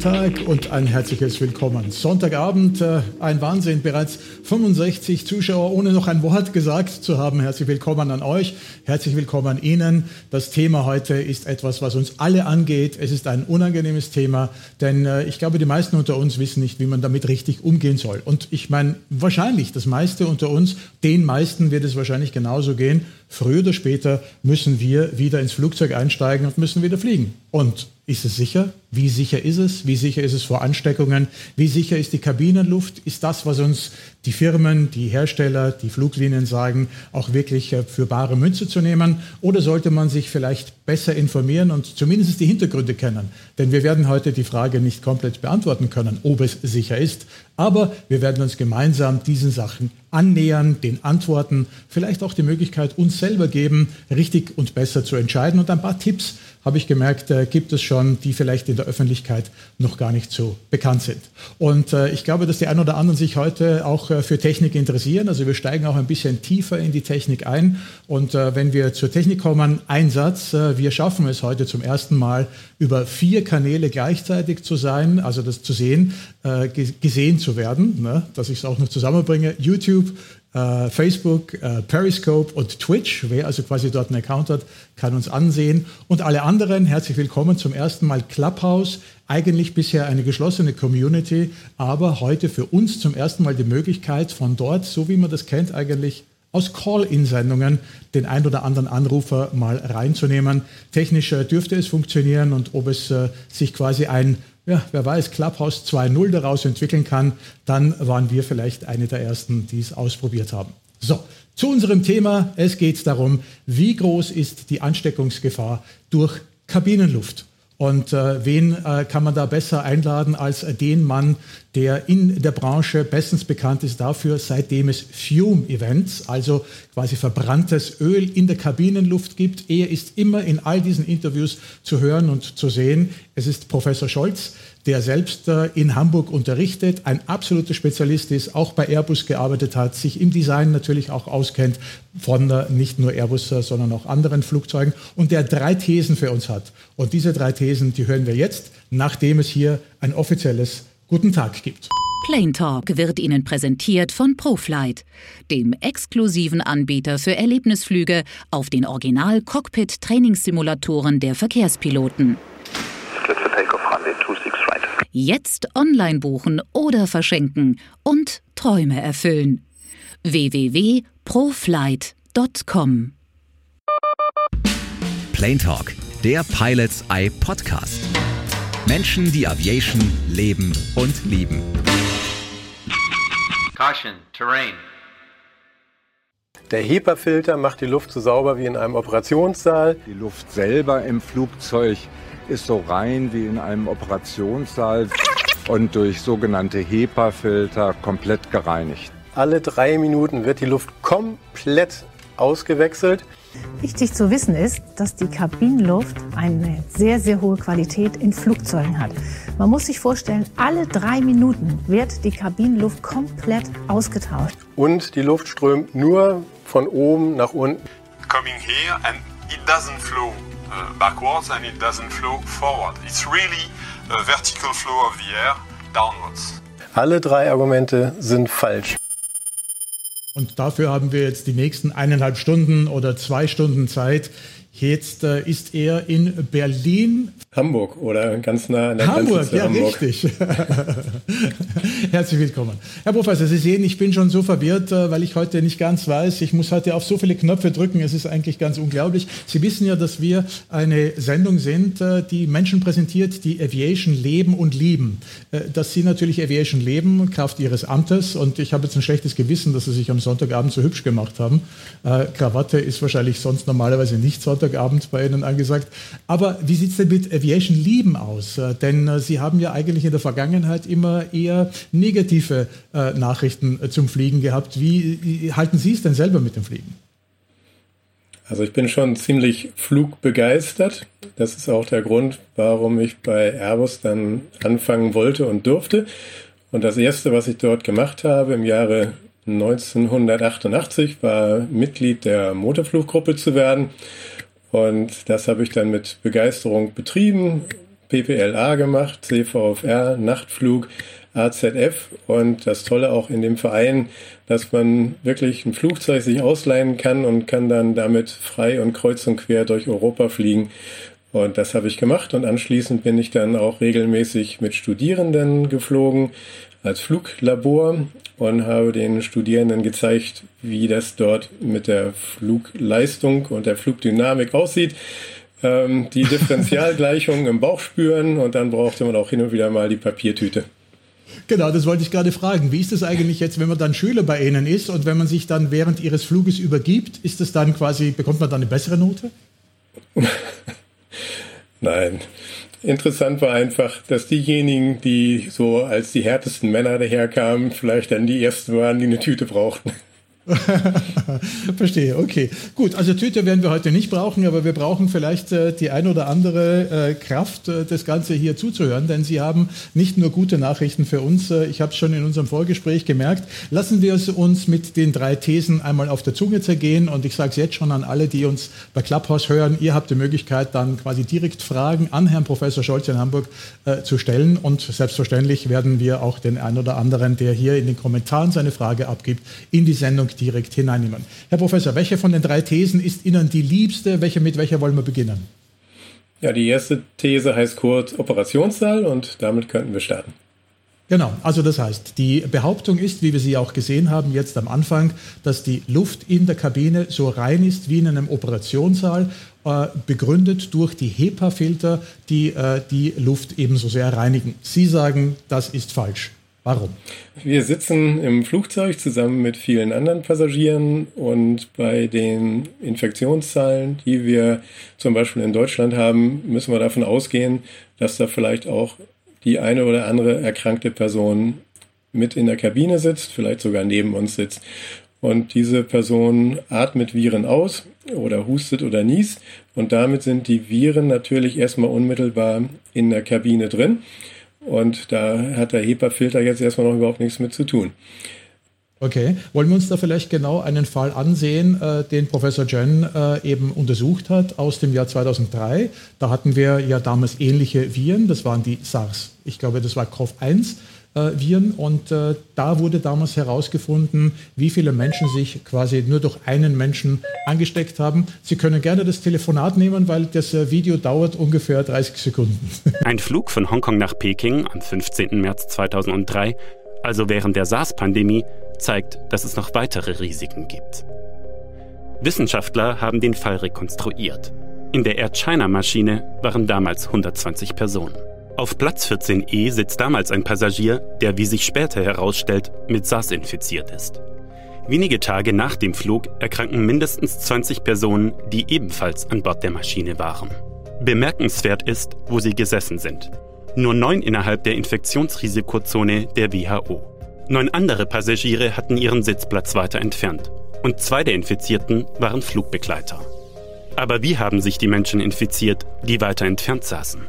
guten Tag und ein herzliches Willkommen. Sonntagabend, äh, ein Wahnsinn, bereits 65 Zuschauer, ohne noch ein Wort gesagt zu haben. Herzlich willkommen an euch, herzlich willkommen an Ihnen. Das Thema heute ist etwas, was uns alle angeht. Es ist ein unangenehmes Thema, denn äh, ich glaube, die meisten unter uns wissen nicht, wie man damit richtig umgehen soll. Und ich meine, wahrscheinlich das meiste unter uns, den meisten wird es wahrscheinlich genauso gehen. Früher oder später müssen wir wieder ins Flugzeug einsteigen und müssen wieder fliegen. Und ist es sicher? Wie sicher ist es? Wie sicher ist es vor Ansteckungen? Wie sicher ist die Kabinenluft? Ist das, was uns die Firmen, die Hersteller, die Fluglinien sagen, auch wirklich äh, für bare Münze zu nehmen? Oder sollte man sich vielleicht besser informieren und zumindest die Hintergründe kennen? Denn wir werden heute die Frage nicht komplett beantworten können, ob es sicher ist. Aber wir werden uns gemeinsam diesen Sachen annähern, den Antworten, vielleicht auch die Möglichkeit uns selber geben, richtig und besser zu entscheiden. Und ein paar Tipps habe ich gemerkt, äh, gibt es schon, die vielleicht in der Öffentlichkeit noch gar nicht so bekannt sind. Und äh, ich glaube, dass die einen oder anderen sich heute auch äh, für Technik interessieren. Also wir steigen auch ein bisschen tiefer in die Technik ein. Und wenn wir zur Technik kommen, ein Satz, wir schaffen es heute zum ersten Mal über vier Kanäle gleichzeitig zu sein, also das zu sehen, gesehen zu werden, ne? dass ich es auch noch zusammenbringe. YouTube, äh, Facebook, äh, Periscope und Twitch. Wer also quasi dort einen Account hat, kann uns ansehen. Und alle anderen, herzlich willkommen zum ersten Mal Clubhouse. Eigentlich bisher eine geschlossene Community, aber heute für uns zum ersten Mal die Möglichkeit, von dort, so wie man das kennt, eigentlich aus Call-in-Sendungen den ein oder anderen Anrufer mal reinzunehmen. Technisch äh, dürfte es funktionieren und ob es äh, sich quasi ein ja, wer weiß, Clubhouse 2.0 daraus entwickeln kann, dann waren wir vielleicht eine der Ersten, die es ausprobiert haben. So, zu unserem Thema. Es geht darum, wie groß ist die Ansteckungsgefahr durch Kabinenluft? Und äh, wen äh, kann man da besser einladen als den Mann, der in der Branche bestens bekannt ist dafür, seitdem es Fume-Events, also quasi verbranntes Öl in der Kabinenluft gibt. Er ist immer in all diesen Interviews zu hören und zu sehen. Es ist Professor Scholz der selbst äh, in Hamburg unterrichtet, ein absoluter Spezialist ist, auch bei Airbus gearbeitet hat, sich im Design natürlich auch auskennt von äh, nicht nur Airbus, äh, sondern auch anderen Flugzeugen und der drei Thesen für uns hat. Und diese drei Thesen, die hören wir jetzt, nachdem es hier ein offizielles Guten Tag gibt. Plane Talk wird Ihnen präsentiert von ProFlight, dem exklusiven Anbieter für Erlebnisflüge auf den Original-Cockpit-Trainingssimulatoren der Verkehrspiloten. Jetzt online buchen oder verschenken und Träume erfüllen. www.proflight.com Plane Talk, der Pilots Eye Podcast. Menschen, die Aviation leben und lieben. Caution, Terrain. Der HEPA-Filter macht die Luft so sauber wie in einem Operationssaal. Die Luft selber im Flugzeug ist so rein wie in einem Operationssaal und durch sogenannte HEPA-Filter komplett gereinigt. Alle drei Minuten wird die Luft komplett ausgewechselt. Wichtig zu wissen ist, dass die Kabinenluft eine sehr, sehr hohe Qualität in Flugzeugen hat. Man muss sich vorstellen, alle drei Minuten wird die Kabinenluft komplett ausgetauscht. Und die Luft strömt nur von oben nach unten. Coming here and it doesn't flow uh, backwards and it doesn't flow forward. It's really a vertical flow of the air downwards. Alle drei Argumente sind falsch. Und dafür haben wir jetzt die nächsten eineinhalb Stunden oder zwei Stunden Zeit, Jetzt äh, ist er in Berlin. Hamburg oder ganz nah an der Hamburg, ja, Hamburg. richtig. Herzlich willkommen. Herr Professor, Sie sehen, ich bin schon so verwirrt, äh, weil ich heute nicht ganz weiß. Ich muss heute auf so viele Knöpfe drücken. Es ist eigentlich ganz unglaublich. Sie wissen ja, dass wir eine Sendung sind, äh, die Menschen präsentiert, die Aviation leben und lieben. Äh, dass Sie natürlich Aviation leben, Kraft Ihres Amtes. Und ich habe jetzt ein schlechtes Gewissen, dass Sie sich am Sonntagabend so hübsch gemacht haben. Krawatte ist wahrscheinlich sonst normalerweise nicht so Sonntagabend bei Ihnen angesagt. Aber wie sieht es denn mit Aviation Lieben aus? Äh, denn äh, Sie haben ja eigentlich in der Vergangenheit immer eher negative äh, Nachrichten zum Fliegen gehabt. Wie halten Sie es denn selber mit dem Fliegen? Also ich bin schon ziemlich flugbegeistert. Das ist auch der Grund, warum ich bei Airbus dann anfangen wollte und durfte. Und das Erste, was ich dort gemacht habe im Jahre 1988, war Mitglied der Motorfluggruppe zu werden. Und das habe ich dann mit Begeisterung betrieben. PPLA gemacht, CVFR, Nachtflug, AZF und das Tolle auch in dem Verein, dass man wirklich ein Flugzeug sich ausleihen kann und kann dann damit frei und kreuz und quer durch Europa fliegen. Und das habe ich gemacht und anschließend bin ich dann auch regelmäßig mit Studierenden geflogen als Fluglabor und habe den Studierenden gezeigt, wie das dort mit der Flugleistung und der Flugdynamik aussieht. Ähm, die Differentialgleichungen im Bauch spüren und dann brauchte man auch hin und wieder mal die Papiertüte. Genau, das wollte ich gerade fragen. Wie ist es eigentlich jetzt, wenn man dann Schüler bei Ihnen ist und wenn man sich dann während Ihres Fluges übergibt, ist es dann quasi, bekommt man dann eine bessere Note? Nein. Interessant war einfach, dass diejenigen, die so als die härtesten Männer daherkamen, vielleicht dann die ersten waren, die eine Tüte brauchten. Verstehe, okay. Gut, also Tüte werden wir heute nicht brauchen, aber wir brauchen vielleicht äh, die ein oder andere äh, Kraft, äh, das Ganze hier zuzuhören, denn Sie haben nicht nur gute Nachrichten für uns, äh, ich habe es schon in unserem Vorgespräch gemerkt. Lassen wir es uns mit den drei Thesen einmal auf der Zunge zergehen und ich sage es jetzt schon an alle, die uns bei Clubhouse hören, ihr habt die Möglichkeit, dann quasi direkt Fragen an Herrn Professor Scholz in Hamburg äh, zu stellen und selbstverständlich werden wir auch den ein oder anderen, der hier in den Kommentaren seine Frage abgibt, in die Sendung direkt hineinnehmen. Herr Professor, welche von den drei Thesen ist Ihnen die liebste? Welche, mit welcher wollen wir beginnen? Ja, die erste These heißt kurz Operationssaal und damit könnten wir starten. Genau, also das heißt, die Behauptung ist, wie wir sie auch gesehen haben jetzt am Anfang, dass die Luft in der Kabine so rein ist wie in einem Operationssaal, äh, begründet durch die HEPA-Filter, die äh, die Luft ebenso sehr reinigen. Sie sagen, das ist falsch. Warum? Wir sitzen im Flugzeug zusammen mit vielen anderen Passagieren und bei den Infektionszahlen, die wir zum Beispiel in Deutschland haben, müssen wir davon ausgehen, dass da vielleicht auch die eine oder andere erkrankte Person mit in der Kabine sitzt, vielleicht sogar neben uns sitzt. Und diese Person atmet Viren aus oder hustet oder niest. Und damit sind die Viren natürlich erstmal unmittelbar in der Kabine drin. Und da hat der HEPA-Filter jetzt erstmal noch überhaupt nichts mit zu tun. Okay, wollen wir uns da vielleicht genau einen Fall ansehen, äh, den Professor Jen äh, eben untersucht hat aus dem Jahr 2003. Da hatten wir ja damals ähnliche Viren, das waren die SARS. Ich glaube, das war CoV-1 äh, Viren. Und äh, da wurde damals herausgefunden, wie viele Menschen sich quasi nur durch einen Menschen angesteckt haben. Sie können gerne das Telefonat nehmen, weil das äh, Video dauert ungefähr 30 Sekunden. Ein Flug von Hongkong nach Peking am 15. März 2003, also während der SARS-Pandemie, zeigt, dass es noch weitere Risiken gibt. Wissenschaftler haben den Fall rekonstruiert. In der Air China-Maschine waren damals 120 Personen. Auf Platz 14e sitzt damals ein Passagier, der, wie sich später herausstellt, mit SARS infiziert ist. Wenige Tage nach dem Flug erkranken mindestens 20 Personen, die ebenfalls an Bord der Maschine waren. Bemerkenswert ist, wo sie gesessen sind. Nur neun innerhalb der Infektionsrisikozone der WHO. Neun andere Passagiere hatten ihren Sitzplatz weiter entfernt. Und zwei der Infizierten waren Flugbegleiter. Aber wie haben sich die Menschen infiziert, die weiter entfernt saßen?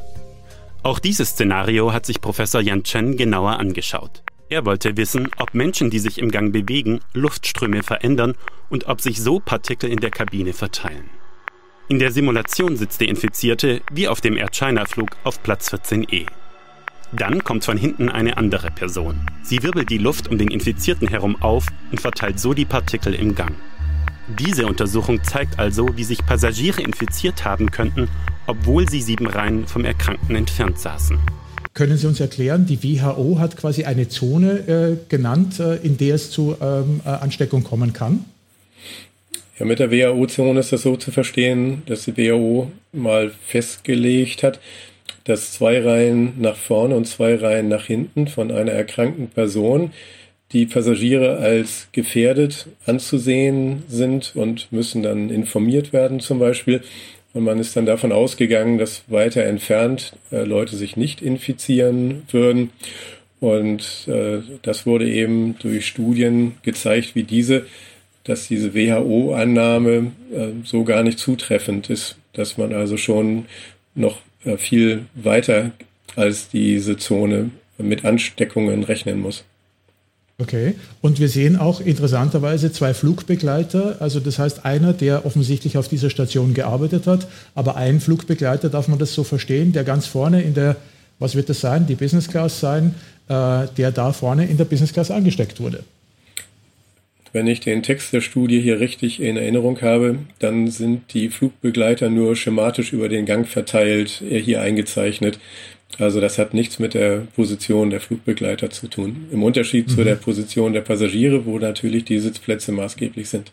Auch dieses Szenario hat sich Professor Yan Chen genauer angeschaut. Er wollte wissen, ob Menschen, die sich im Gang bewegen, Luftströme verändern und ob sich so Partikel in der Kabine verteilen. In der Simulation sitzt der Infizierte wie auf dem Air China-Flug auf Platz 14e. Dann kommt von hinten eine andere Person. Sie wirbelt die Luft um den Infizierten herum auf und verteilt so die Partikel im Gang. Diese Untersuchung zeigt also, wie sich Passagiere infiziert haben könnten obwohl sie sieben Reihen vom Erkrankten entfernt saßen. Können Sie uns erklären, die WHO hat quasi eine Zone äh, genannt, äh, in der es zu ähm, äh, Ansteckung kommen kann? Ja, mit der WHO-Zone ist das so zu verstehen, dass die WHO mal festgelegt hat, dass zwei Reihen nach vorne und zwei Reihen nach hinten von einer erkrankten Person die Passagiere als gefährdet anzusehen sind und müssen dann informiert werden zum Beispiel. Und man ist dann davon ausgegangen, dass weiter entfernt äh, Leute sich nicht infizieren würden. Und äh, das wurde eben durch Studien gezeigt wie diese, dass diese WHO-Annahme äh, so gar nicht zutreffend ist, dass man also schon noch äh, viel weiter als diese Zone mit Ansteckungen rechnen muss. Okay, und wir sehen auch interessanterweise zwei Flugbegleiter, also das heißt einer, der offensichtlich auf dieser Station gearbeitet hat, aber ein Flugbegleiter, darf man das so verstehen, der ganz vorne in der, was wird das sein, die Business Class sein, äh, der da vorne in der Business Class angesteckt wurde. Wenn ich den Text der Studie hier richtig in Erinnerung habe, dann sind die Flugbegleiter nur schematisch über den Gang verteilt, hier eingezeichnet. Also das hat nichts mit der Position der Flugbegleiter zu tun. Im Unterschied mhm. zu der Position der Passagiere, wo natürlich die Sitzplätze maßgeblich sind.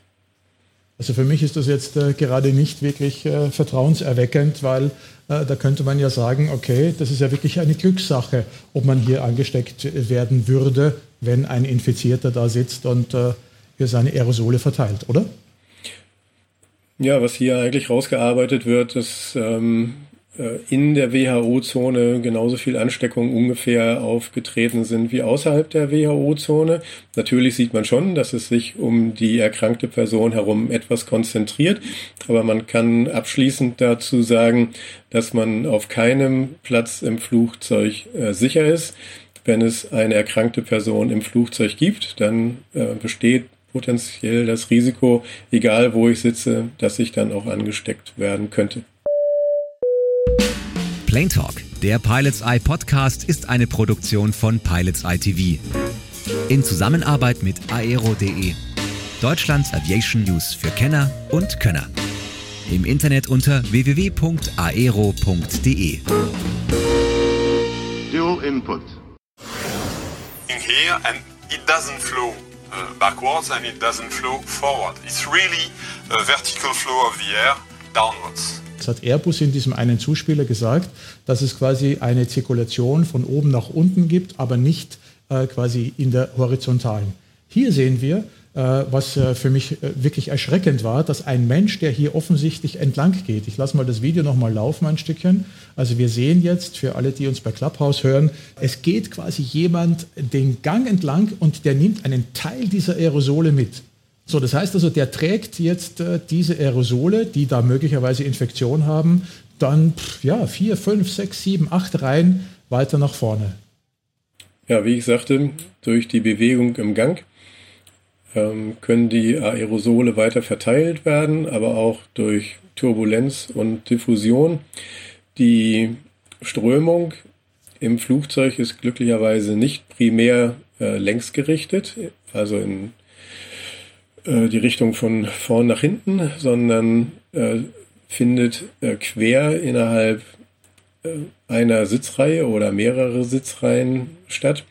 Also für mich ist das jetzt äh, gerade nicht wirklich äh, vertrauenserweckend, weil äh, da könnte man ja sagen, okay, das ist ja wirklich eine Glückssache, ob man hier angesteckt werden würde, wenn ein Infizierter da sitzt und äh, hier seine Aerosole verteilt, oder? Ja, was hier eigentlich rausgearbeitet wird, ist ähm, äh, in der WHO-Zone genauso viel Ansteckungen ungefähr aufgetreten sind wie außerhalb der WHO-Zone. Natürlich sieht man schon, dass es sich um die erkrankte Person herum etwas konzentriert, aber man kann abschließend dazu sagen, dass man auf keinem Platz im Flugzeug äh, sicher ist. Wenn es eine erkrankte Person im Flugzeug gibt, dann äh, besteht potenziell das Risiko, egal wo ich sitze, dass ich dann auch angesteckt werden könnte. Plane Talk, der Pilots Eye Podcast, ist eine Produktion von Pilots Eye TV. In Zusammenarbeit mit aero.de, Deutschlands Aviation News für Kenner und Könner. Im Internet unter www.aero.de. Dual input. In here and it doesn't flow uh, backwards and it doesn't flow forward. It's really a vertical flow of the air downwards. Das hat Airbus in diesem einen Zuspieler gesagt, dass es quasi eine Zirkulation von oben nach unten gibt, aber nicht äh, quasi in der horizontalen. Hier sehen wir, äh, was äh, für mich äh, wirklich erschreckend war, dass ein Mensch, der hier offensichtlich entlang geht, ich lasse mal das Video nochmal laufen ein Stückchen, also wir sehen jetzt, für alle, die uns bei Clubhouse hören, es geht quasi jemand den Gang entlang und der nimmt einen Teil dieser Aerosole mit. So, das heißt also, der trägt jetzt äh, diese Aerosole, die da möglicherweise Infektion haben, dann pff, ja, vier, fünf, sechs, sieben, acht Reihen weiter nach vorne. Ja, wie ich sagte, durch die Bewegung im Gang ähm, können die Aerosole weiter verteilt werden, aber auch durch Turbulenz und Diffusion. Die Strömung im Flugzeug ist glücklicherweise nicht primär äh, längsgerichtet, also in äh, die Richtung von vorn nach hinten, sondern äh, findet äh, quer innerhalb äh, einer Sitzreihe oder mehrere Sitzreihen statt.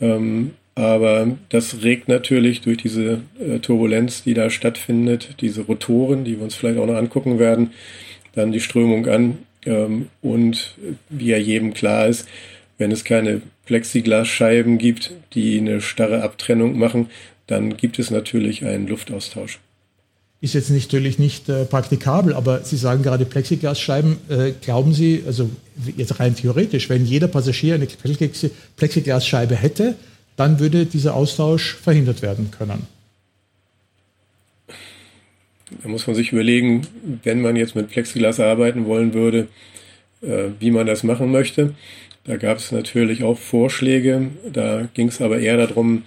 Ähm, aber das regt natürlich durch diese äh, Turbulenz, die da stattfindet, diese Rotoren, die wir uns vielleicht auch noch angucken werden, dann die Strömung an. Ähm, und wie ja jedem klar ist, wenn es keine Plexiglasscheiben gibt, die eine starre Abtrennung machen, dann gibt es natürlich einen Luftaustausch. Ist jetzt natürlich nicht äh, praktikabel, aber Sie sagen gerade Plexiglasscheiben. Äh, glauben Sie, also jetzt rein theoretisch, wenn jeder Passagier eine Plexiglasscheibe hätte, dann würde dieser Austausch verhindert werden können? Da muss man sich überlegen, wenn man jetzt mit Plexiglas arbeiten wollen würde, äh, wie man das machen möchte. Da gab es natürlich auch Vorschläge. Da ging es aber eher darum,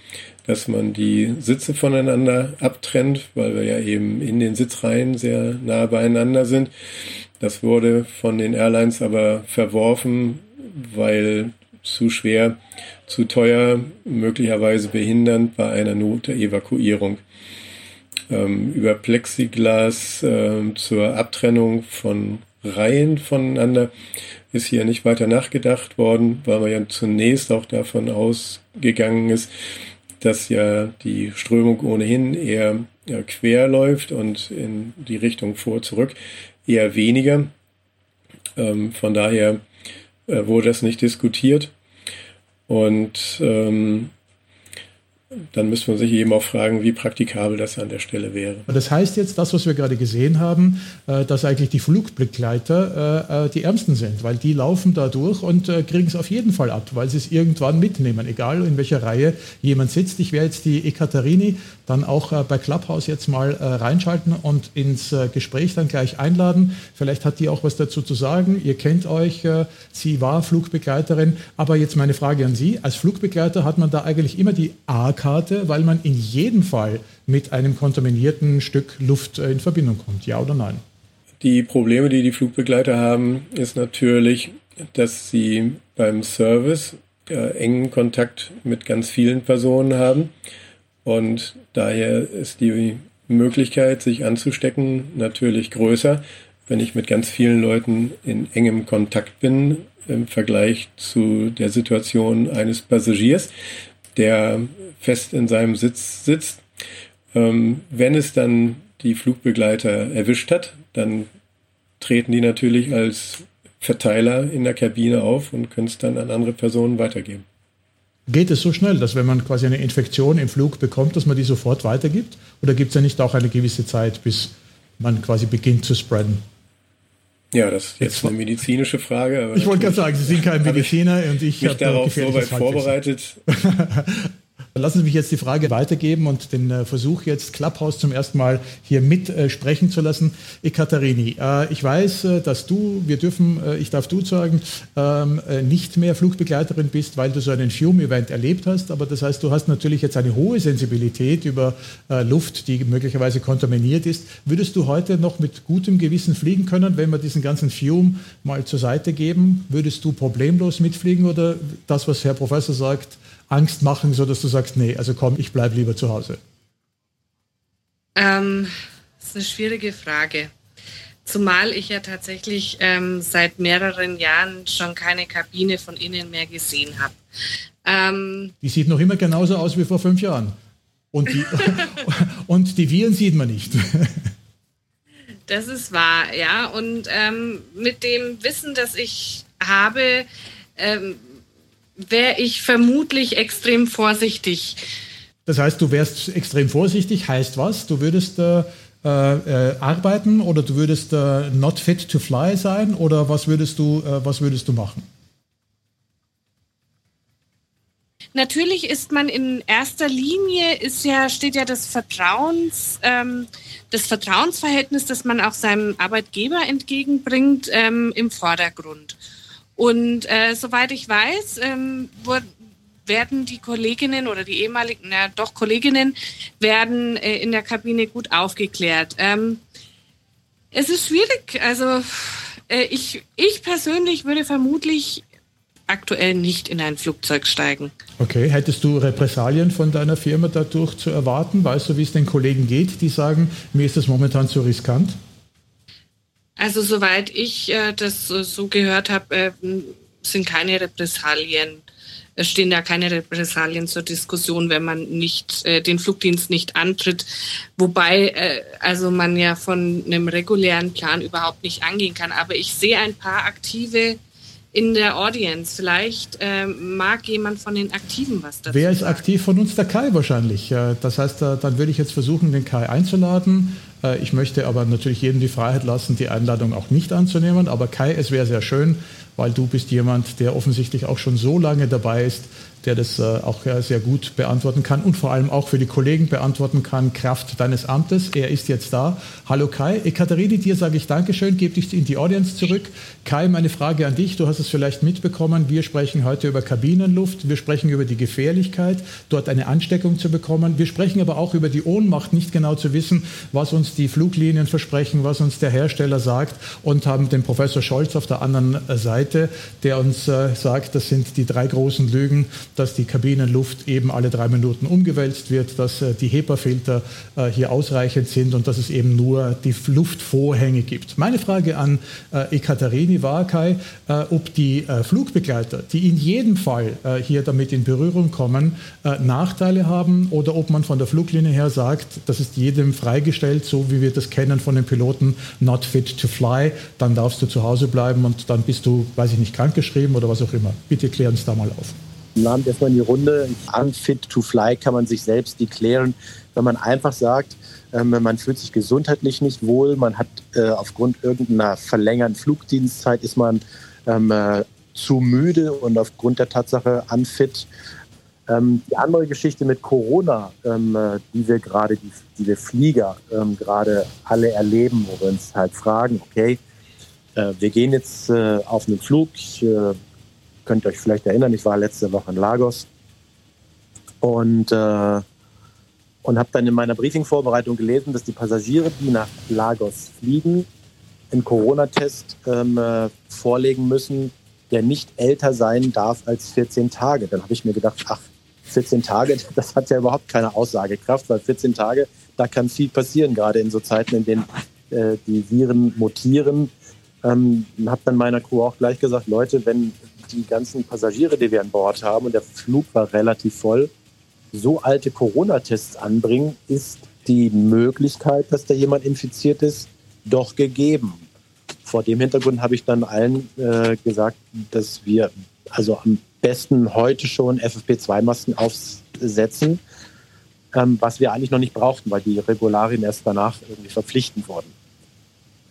dass man die Sitze voneinander abtrennt, weil wir ja eben in den Sitzreihen sehr nah beieinander sind. Das wurde von den Airlines aber verworfen, weil zu schwer, zu teuer, möglicherweise behindernd bei einer Notevakuierung. Ähm, über Plexiglas äh, zur Abtrennung von Reihen voneinander ist hier nicht weiter nachgedacht worden, weil man ja zunächst auch davon ausgegangen ist, dass ja die Strömung ohnehin eher ja, quer läuft und in die Richtung vor, zurück eher weniger. Ähm, von daher äh, wurde das nicht diskutiert. Und ähm, dann müsste man sich eben auch fragen, wie praktikabel das an der Stelle wäre. Das heißt jetzt, das, was wir gerade gesehen haben, äh, dass eigentlich die Flugbegleiter äh, äh, die Ärmsten sind, weil die laufen da durch und kriegen es auf jeden Fall ab, weil sie es irgendwann mitnehmen, egal in welcher Reihe jemand sitzt. Ich werde jetzt die Ekaterini dann auch bei Clubhouse jetzt mal reinschalten und ins Gespräch dann gleich einladen. Vielleicht hat die auch was dazu zu sagen. Ihr kennt euch, sie war Flugbegleiterin, aber jetzt meine Frage an Sie. Als Flugbegleiter hat man da eigentlich immer die A-Karte, weil man in jedem Fall mit einem kontaminierten Stück Luft äh, in Verbindung kommt. Ja oder nein? Die Probleme, die die Flugbegleiter haben, ist natürlich, dass sie beim Service äh, engen Kontakt mit ganz vielen Personen haben. Und daher ist die Möglichkeit, sich anzustecken, natürlich größer, wenn ich mit ganz vielen Leuten in engem Kontakt bin im Vergleich zu der Situation eines Passagiers, der fest in seinem Sitz sitzt. Ähm, wenn es dann die Flugbegleiter erwischt hat, dann treten die natürlich als Verteiler in der Kabine auf und können es dann an andere Personen weitergeben. Geht es so schnell, dass wenn man quasi eine Infektion im Flug bekommt, dass man die sofort weitergibt? Oder gibt es ja nicht auch eine gewisse Zeit, bis man quasi beginnt zu spreaden? Ja, das ist jetzt eine medizinische Frage. ich wollte gerade sagen, Sie sind kein Mediziner und ich habe darauf so weit vorbereitet. Lassen Sie mich jetzt die Frage weitergeben und den äh, Versuch jetzt Clubhouse zum ersten Mal hier mitsprechen äh, zu lassen. Ekaterini, äh, ich weiß, dass du, wir dürfen, ich darf du sagen, ähm, äh, nicht mehr Flugbegleiterin bist, weil du so einen Fume-Event erlebt hast. Aber das heißt, du hast natürlich jetzt eine hohe Sensibilität über Luft, die möglicherweise kontaminiert ist. Würdest du heute noch mit gutem Gewissen fliegen können, wenn wir diesen ganzen Fume mal zur Seite geben? Würdest du problemlos mitfliegen oder das, was Herr Professor sagt, Angst machen, sodass du sagst, nee, also komm, ich bleibe lieber zu Hause? Ähm, das ist eine schwierige Frage. Zumal ich ja tatsächlich ähm, seit mehreren Jahren schon keine Kabine von innen mehr gesehen habe. Ähm, die sieht noch immer genauso aus wie vor fünf Jahren. Und die, und die Viren sieht man nicht. das ist wahr, ja. Und ähm, mit dem Wissen, das ich habe, ähm, wäre ich vermutlich extrem vorsichtig. Das heißt, du wärst extrem vorsichtig, heißt was? Du würdest äh, äh, arbeiten oder du würdest äh, not fit to fly sein oder was würdest du, äh, was würdest du machen? Natürlich ist man in erster Linie, ist ja, steht ja das Vertrauens, ähm, das Vertrauensverhältnis, das man auch seinem Arbeitgeber entgegenbringt, ähm, im Vordergrund. Und äh, soweit ich weiß, ähm, werden die Kolleginnen oder die ehemaligen, na doch Kolleginnen, werden äh, in der Kabine gut aufgeklärt. Ähm, es ist schwierig. Also äh, ich, ich persönlich würde vermutlich aktuell nicht in ein Flugzeug steigen. Okay, hättest du Repressalien von deiner Firma dadurch zu erwarten? Weißt du, wie es den Kollegen geht, die sagen, mir ist das momentan zu riskant? Also soweit ich äh, das so gehört habe, äh, sind keine Repressalien, es stehen da keine Repressalien zur Diskussion, wenn man nicht äh, den Flugdienst nicht antritt. Wobei äh, also man ja von einem regulären Plan überhaupt nicht angehen kann. Aber ich sehe ein paar aktive in der Audience. Vielleicht äh, mag jemand von den Aktiven was dazu Wer ist sagen. aktiv von uns? Der Kai wahrscheinlich. Äh, das heißt, dann würde ich jetzt versuchen, den Kai einzuladen. Äh, ich möchte aber natürlich jedem die Freiheit lassen, die Einladung auch nicht anzunehmen. Aber Kai, es wäre sehr schön, weil du bist jemand, der offensichtlich auch schon so lange dabei ist, der das äh, auch äh, sehr gut beantworten kann und vor allem auch für die Kollegen beantworten kann, Kraft deines Amtes. Er ist jetzt da. Hallo Kai. Ekaterini, dir sage ich Dankeschön, gebe dich in die Audience zurück. Kai, meine Frage an dich, du hast es vielleicht mitbekommen, wir sprechen heute über Kabinenluft, wir sprechen über die Gefährlichkeit, dort eine Ansteckung zu bekommen. Wir sprechen aber auch über die Ohnmacht, nicht genau zu wissen, was uns die Fluglinien versprechen, was uns der Hersteller sagt und haben den Professor Scholz auf der anderen Seite, der uns äh, sagt, das sind die drei großen Lügen, dass die Kabinenluft eben alle drei Minuten umgewälzt wird, dass äh, die HEPA-Filter äh, hier ausreichend sind und dass es eben nur die Luftvorhänge gibt. Meine Frage an äh, Ekaterini war, Kai, ob die Flugbegleiter, die in jedem Fall hier damit in Berührung kommen, Nachteile haben oder ob man von der Fluglinie her sagt, das ist jedem freigestellt, so wie wir das kennen von den Piloten, not fit to fly, dann darfst du zu Hause bleiben und dann bist du, weiß ich nicht, krankgeschrieben oder was auch immer. Bitte klären Sie da mal auf. Namen erstmal in die Runde. Unfit to fly kann man sich selbst deklären, wenn man einfach sagt, ähm, man fühlt sich gesundheitlich nicht wohl, man hat äh, aufgrund irgendeiner verlängerten Flugdienstzeit ist man ähm, äh, zu müde und aufgrund der Tatsache unfit. Ähm, die andere Geschichte mit Corona, äh, die wir gerade, die, die, wir Flieger gerade alle erleben, wo wir uns halt fragen, okay, wir gehen jetzt auf einen Flug. Könnt euch vielleicht erinnern, ich war letzte Woche in Lagos und, äh, und habe dann in meiner Briefingvorbereitung gelesen, dass die Passagiere, die nach Lagos fliegen, einen Corona-Test ähm, äh, vorlegen müssen, der nicht älter sein darf als 14 Tage. Dann habe ich mir gedacht, ach, 14 Tage, das hat ja überhaupt keine Aussagekraft, weil 14 Tage, da kann viel passieren, gerade in so Zeiten, in denen äh, die Viren mutieren. Ähm, habe dann meiner Crew auch gleich gesagt, Leute, wenn die ganzen Passagiere, die wir an Bord haben, und der Flug war relativ voll, so alte Corona-Tests anbringen, ist die Möglichkeit, dass da jemand infiziert ist, doch gegeben. Vor dem Hintergrund habe ich dann allen äh, gesagt, dass wir also am besten heute schon FFP2-Masken aufsetzen, ähm, was wir eigentlich noch nicht brauchten, weil die Regularien erst danach irgendwie verpflichtend wurden.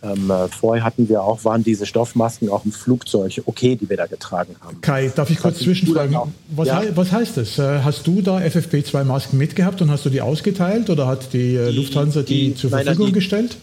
Ähm, äh, vorher hatten wir auch, waren diese Stoffmasken auch im Flugzeug okay, die wir da getragen haben. Kai, darf ich kurz zwischenfragen? Was, ja. was, heißt das? Äh, hast du da FFP2-Masken mitgehabt und hast du die ausgeteilt oder hat die, äh, die Lufthansa die, die zur nein, Verfügung die, gestellt?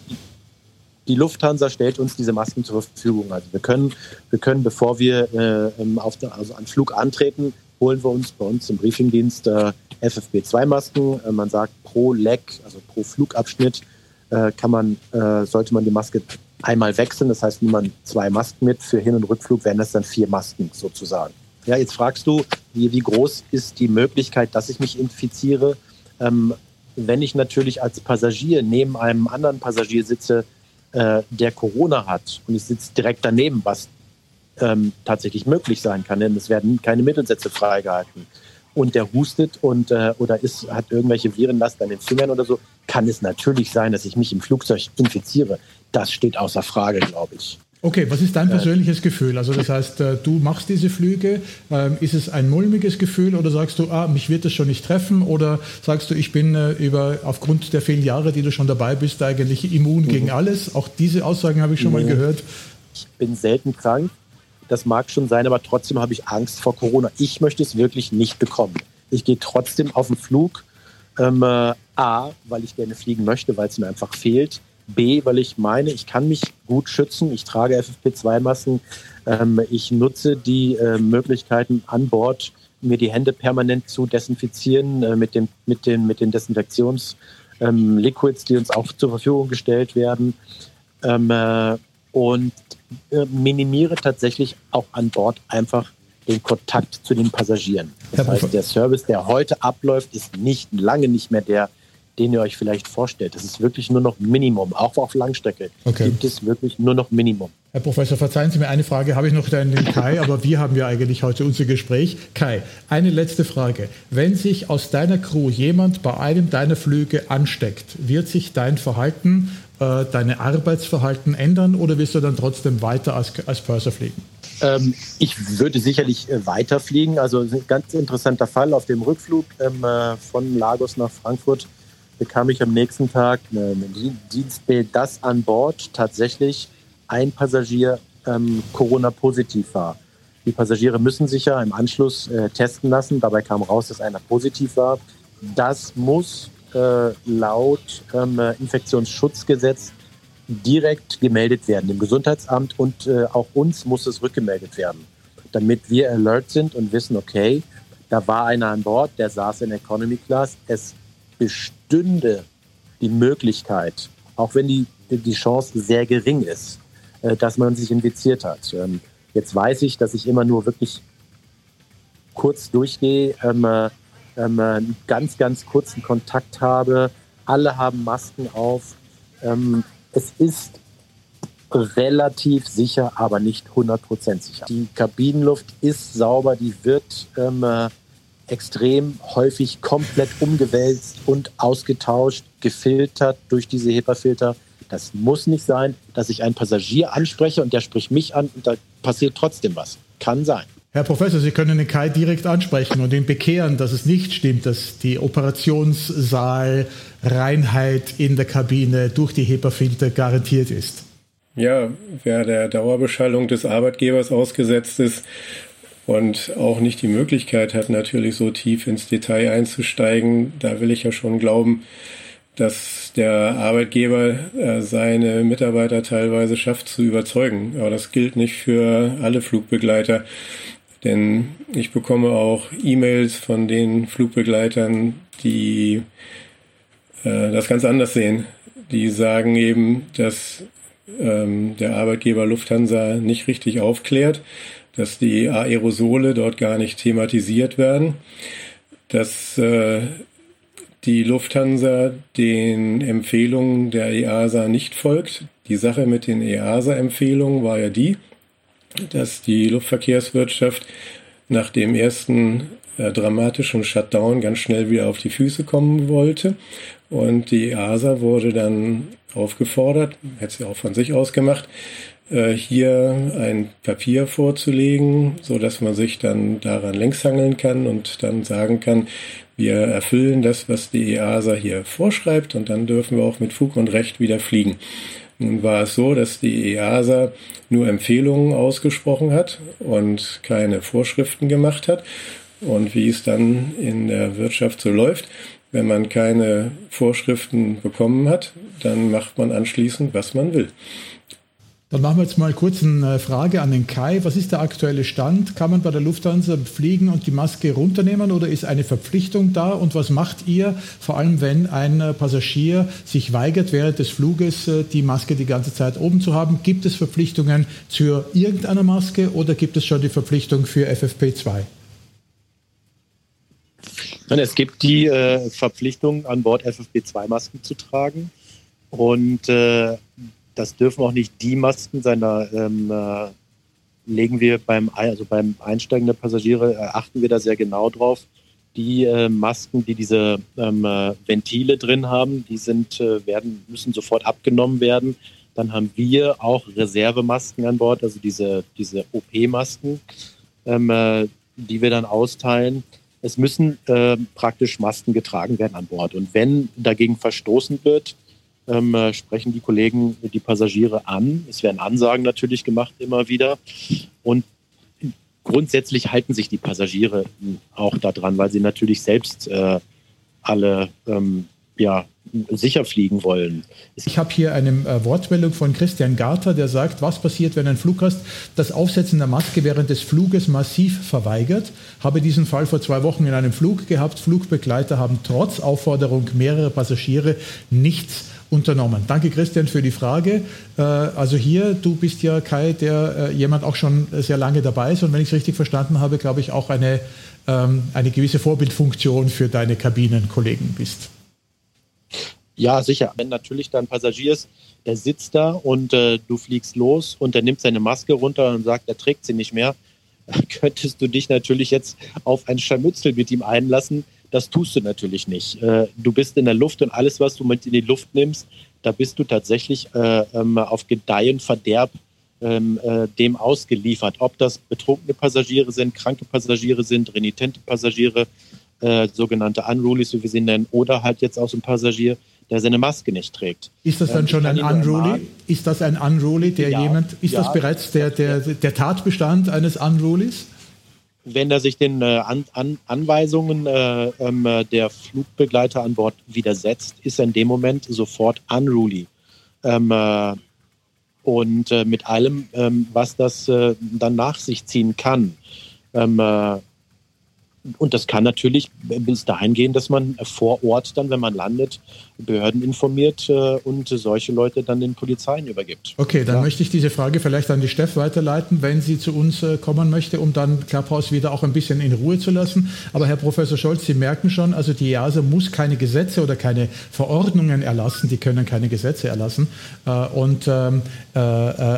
Die Lufthansa stellt uns diese Masken zur Verfügung. Also wir können, wir können bevor wir äh, auf der, also an Flug antreten, holen wir uns bei uns im Briefingdienst äh, FFP2-Masken. Äh, man sagt pro Leck, also pro Flugabschnitt, äh, kann man, äh, sollte man die Maske einmal wechseln. Das heißt, nimmt man zwei Masken mit. Für Hin- und Rückflug wären das dann vier Masken sozusagen. Ja, jetzt fragst du, wie, wie groß ist die Möglichkeit, dass ich mich infiziere? Ähm, wenn ich natürlich als Passagier neben einem anderen Passagier sitze, äh, der Corona hat und ich sitze direkt daneben, was ähm, tatsächlich möglich sein kann, denn es werden keine Mittelsätze freigehalten und der hustet und äh, oder ist, hat irgendwelche Virenlast an den Fingern oder so, kann es natürlich sein, dass ich mich im Flugzeug infiziere. Das steht außer Frage, glaube ich. Okay, was ist dein äh, persönliches Gefühl? Also das heißt, äh, du machst diese Flüge. Ähm, ist es ein mulmiges Gefühl oder sagst du, ah, mich wird das schon nicht treffen? Oder sagst du, ich bin äh, über aufgrund der vielen Jahre, die du schon dabei bist, eigentlich immun mhm. gegen alles? Auch diese Aussagen habe ich schon mhm. mal gehört. Ich bin selten krank. Das mag schon sein, aber trotzdem habe ich Angst vor Corona. Ich möchte es wirklich nicht bekommen. Ich gehe trotzdem auf den Flug. Ähm, äh, A, weil ich gerne fliegen möchte, weil es mir einfach fehlt. B, weil ich meine, ich kann mich gut schützen. Ich trage FFP2-Masken. Ähm, ich nutze die äh, Möglichkeiten an Bord, mir die Hände permanent zu desinfizieren äh, mit, dem, mit, den, mit den Desinfektionsliquids, ähm, die uns auch zur Verfügung gestellt werden. Ähm, äh, und äh, minimiere tatsächlich auch an Bord einfach den Kontakt zu den Passagieren. Das heißt, der Service, der heute abläuft, ist nicht lange nicht mehr der, den ihr euch vielleicht vorstellt. Das ist wirklich nur noch Minimum. Auch auf Langstrecke okay. gibt es wirklich nur noch Minimum. Herr Professor, verzeihen Sie mir eine Frage, habe ich noch an den Kai, aber wir haben ja eigentlich heute unser Gespräch. Kai, eine letzte Frage. Wenn sich aus deiner Crew jemand bei einem deiner Flüge ansteckt, wird sich dein Verhalten äh, deine Arbeitsverhalten ändern oder wirst du dann trotzdem weiter als, als Purser fliegen? Ähm, ich würde sicherlich äh, weiterfliegen. Also ein ganz interessanter Fall. Auf dem Rückflug ähm, äh, von Lagos nach Frankfurt bekam ich am nächsten Tag eine Dienstbild, dass an Bord tatsächlich ein Passagier ähm, Corona-positiv war. Die Passagiere müssen sich ja im Anschluss äh, testen lassen. Dabei kam raus, dass einer positiv war. Das muss äh, laut ähm, Infektionsschutzgesetz direkt gemeldet werden, dem Gesundheitsamt und äh, auch uns muss es rückgemeldet werden, damit wir alert sind und wissen, okay, da war einer an Bord, der saß in Economy Class. Es bestünde die Möglichkeit, auch wenn die, die Chance sehr gering ist, äh, dass man sich infiziert hat. Ähm, jetzt weiß ich, dass ich immer nur wirklich kurz durchgehe, ähm, äh, ähm, einen ganz, ganz kurzen Kontakt habe. Alle haben Masken auf. Ähm, es ist relativ sicher, aber nicht 100% sicher. Die Kabinenluft ist sauber, die wird ähm, äh, extrem häufig komplett umgewälzt und ausgetauscht, gefiltert durch diese HEPA-Filter. Das muss nicht sein, dass ich einen Passagier anspreche und der spricht mich an und da passiert trotzdem was. Kann sein. Herr Professor, Sie können den Kai direkt ansprechen und ihn bekehren, dass es nicht stimmt, dass die Operationssaalreinheit in der Kabine durch die HEPA-Filter garantiert ist. Ja, wer der Dauerbeschallung des Arbeitgebers ausgesetzt ist und auch nicht die Möglichkeit hat, natürlich so tief ins Detail einzusteigen, da will ich ja schon glauben, dass der Arbeitgeber äh, seine Mitarbeiter teilweise schafft zu überzeugen. Aber das gilt nicht für alle Flugbegleiter. Denn ich bekomme auch E-Mails von den Flugbegleitern, die äh, das ganz anders sehen. Die sagen eben, dass ähm, der Arbeitgeber Lufthansa nicht richtig aufklärt, dass die Aerosole dort gar nicht thematisiert werden, dass äh, die Lufthansa den Empfehlungen der EASA nicht folgt. Die Sache mit den EASA-Empfehlungen war ja die, dass die Luftverkehrswirtschaft nach dem ersten äh, dramatischen Shutdown ganz schnell wieder auf die Füße kommen wollte. Und die EASA wurde dann aufgefordert, hätte sie auch von sich aus gemacht, äh, hier ein Papier vorzulegen, so dass man sich dann daran längs hangeln kann und dann sagen kann, wir erfüllen das, was die EASA hier vorschreibt und dann dürfen wir auch mit Fug und Recht wieder fliegen. Nun war es so, dass die EASA nur Empfehlungen ausgesprochen hat und keine Vorschriften gemacht hat. Und wie es dann in der Wirtschaft so läuft, wenn man keine Vorschriften bekommen hat, dann macht man anschließend, was man will. Dann machen wir jetzt mal kurz eine Frage an den Kai. Was ist der aktuelle Stand? Kann man bei der Lufthansa fliegen und die Maske runternehmen oder ist eine Verpflichtung da? Und was macht ihr, vor allem wenn ein Passagier sich weigert, während des Fluges äh, die Maske die ganze Zeit oben zu haben? Gibt es Verpflichtungen zu irgendeiner Maske oder gibt es schon die Verpflichtung für FFP2? Es gibt die äh, Verpflichtung, an Bord FFP2-Masken zu tragen. Und äh, das dürfen auch nicht die Masken sein. Da ähm, äh, legen wir beim, also beim Einsteigen der Passagiere, äh, achten wir da sehr genau drauf. Die äh, Masken, die diese ähm, äh, Ventile drin haben, die sind, äh, werden, müssen sofort abgenommen werden. Dann haben wir auch Reservemasken an Bord, also diese, diese OP-Masken, ähm, äh, die wir dann austeilen. Es müssen praktisch Masken getragen werden an Bord. Und wenn dagegen verstoßen wird, ähm, äh, sprechen die Kollegen die Passagiere an. Es werden Ansagen natürlich gemacht immer wieder. Und grundsätzlich halten sich die Passagiere auch daran, weil sie natürlich selbst äh, alle ähm, ja, sicher fliegen wollen. Ich habe hier eine äh, Wortmeldung von Christian Garter, der sagt, was passiert, wenn ein Fluggast das Aufsetzen der Maske während des Fluges massiv verweigert. Habe diesen Fall vor zwei Wochen in einem Flug gehabt. Flugbegleiter haben trotz Aufforderung mehrerer Passagiere nichts unternommen. Danke Christian für die Frage. Äh, also hier, du bist ja Kai, der äh, jemand auch schon sehr lange dabei ist und wenn ich es richtig verstanden habe, glaube ich auch eine, ähm, eine gewisse Vorbildfunktion für deine Kabinenkollegen bist. Ja, sicher. Wenn natürlich da ein Passagier ist, der sitzt da und äh, du fliegst los und der nimmt seine Maske runter und sagt, er trägt sie nicht mehr, könntest du dich natürlich jetzt auf ein Scharmützel mit ihm einlassen, das tust du natürlich nicht. Äh, du bist in der Luft und alles, was du mit in die Luft nimmst, da bist du tatsächlich äh, ähm, auf Gedeihen, Verderb ähm, äh, dem ausgeliefert. Ob das betrunkene Passagiere sind, kranke Passagiere sind, renitente Passagiere, sogenannte Unrulies, wie wir sie nennen, oder halt jetzt auch so ein Passagier, der seine Maske nicht trägt. Ist das dann ähm, schon ein Unruly? Ist das ein Unruly, der ja, jemand, ist ja, das bereits der, der, der Tatbestand eines Unrulies? Wenn er sich den äh, an, an, Anweisungen äh, ähm, der Flugbegleiter an Bord widersetzt, ist er in dem Moment sofort unruly. Ähm, äh, und äh, mit allem, ähm, was das äh, dann nach sich ziehen kann. Und das kann natürlich bis dahin gehen, dass man vor Ort dann, wenn man landet, Behörden informiert äh, und solche Leute dann den Polizeien übergibt. Okay, dann ja. möchte ich diese Frage vielleicht an die Steff weiterleiten, wenn sie zu uns äh, kommen möchte, um dann Clubhouse wieder auch ein bisschen in Ruhe zu lassen. Aber Herr Professor Scholz, Sie merken schon, also die EASA muss keine Gesetze oder keine Verordnungen erlassen, die können keine Gesetze erlassen. Äh, und, ähm, äh, äh,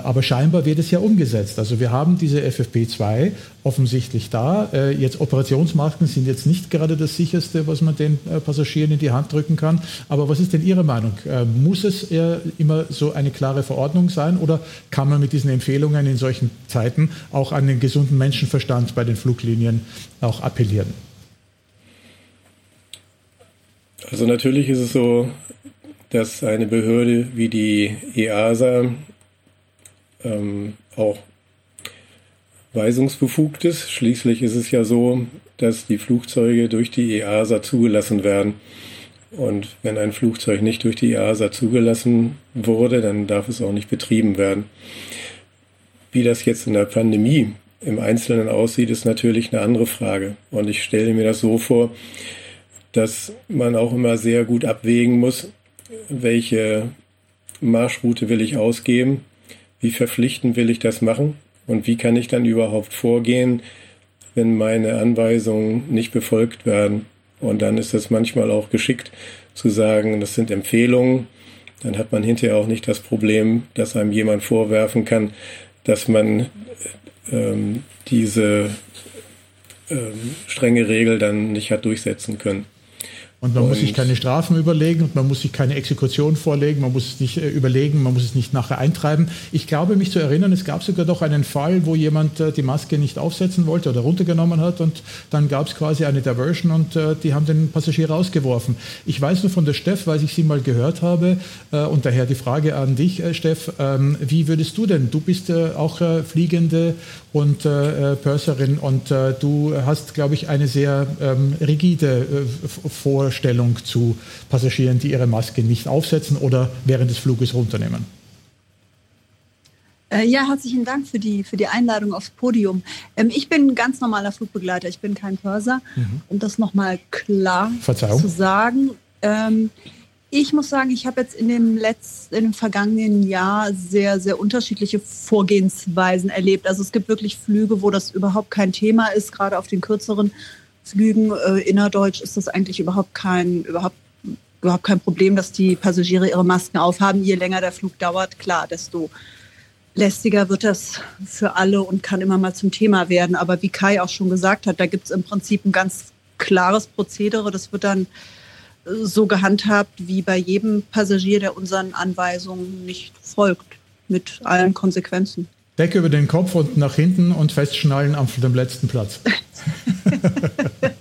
aber scheinbar wird es ja umgesetzt. Also wir haben diese FFP2 offensichtlich da. Jetzt Operations Desinfektionsmasken sind jetzt nicht gerade das sicherste, was man den äh, Passagieren in die Hand drücken kann. Aber was ist denn Ihre Meinung? Äh, muss es immer so eine klare Verordnung sein oder kann man mit diesen Empfehlungen in solchen Zeiten auch an den gesunden Menschenverstand bei den Fluglinien auch appellieren? Also natürlich ist es so, dass eine Behörde wie die EASA ähm, auch weisungsbefugt ist. Schließlich ist es ja so, dass die Flugzeuge durch die EASA zugelassen werden. Und wenn ein Flugzeug nicht durch die EASA zugelassen wurde, dann darf es auch nicht betrieben werden. Wie das jetzt in der Pandemie im Einzelnen aussieht, ist natürlich eine andere Frage. Und ich stelle mir das so vor, dass man auch immer sehr gut abwägen muss, welche Marschroute will ich ausgeben, wie verpflichtend will ich das machen und wie kann ich dann überhaupt vorgehen, wenn meine Anweisungen nicht befolgt werden. Und dann ist es manchmal auch geschickt zu sagen, das sind Empfehlungen. Dann hat man hinterher auch nicht das Problem, dass einem jemand vorwerfen kann, dass man ähm, diese ähm, strenge Regel dann nicht hat durchsetzen können. Und man und muss sich keine Strafen überlegen und man muss sich keine Exekution vorlegen, man muss es nicht äh, überlegen, man muss es nicht nachher eintreiben. Ich glaube, mich zu erinnern, es gab sogar doch einen Fall, wo jemand äh, die Maske nicht aufsetzen wollte oder runtergenommen hat und dann gab es quasi eine Diversion und äh, die haben den Passagier rausgeworfen. Ich weiß nur von der Steff, weil ich sie mal gehört habe und daher die Frage an dich, Steff, ähm, wie würdest du denn, du bist auch Fliegende und Purserin und du hast, glaube ich, eine sehr ähm, rigide Vorstellung Vorstellung zu Passagieren, die ihre Maske nicht aufsetzen oder während des Fluges runternehmen? Äh, ja, herzlichen Dank für die, für die Einladung aufs Podium. Ähm, ich bin ein ganz normaler Flugbegleiter, ich bin kein Pörser. Mhm. Um das nochmal klar Verzeihung. zu sagen. Ähm, ich muss sagen, ich habe jetzt in dem letzten, in dem vergangenen Jahr sehr, sehr unterschiedliche Vorgehensweisen erlebt. Also es gibt wirklich Flüge, wo das überhaupt kein Thema ist, gerade auf den kürzeren Flügen äh, innerdeutsch ist das eigentlich überhaupt kein, überhaupt, überhaupt kein Problem, dass die Passagiere ihre Masken aufhaben. Je länger der Flug dauert, klar, desto lästiger wird das für alle und kann immer mal zum Thema werden. Aber wie Kai auch schon gesagt hat, da gibt es im Prinzip ein ganz klares Prozedere. Das wird dann so gehandhabt wie bei jedem Passagier, der unseren Anweisungen nicht folgt, mit allen Konsequenzen. Decke über den Kopf und nach hinten und festschnallen auf dem letzten Platz.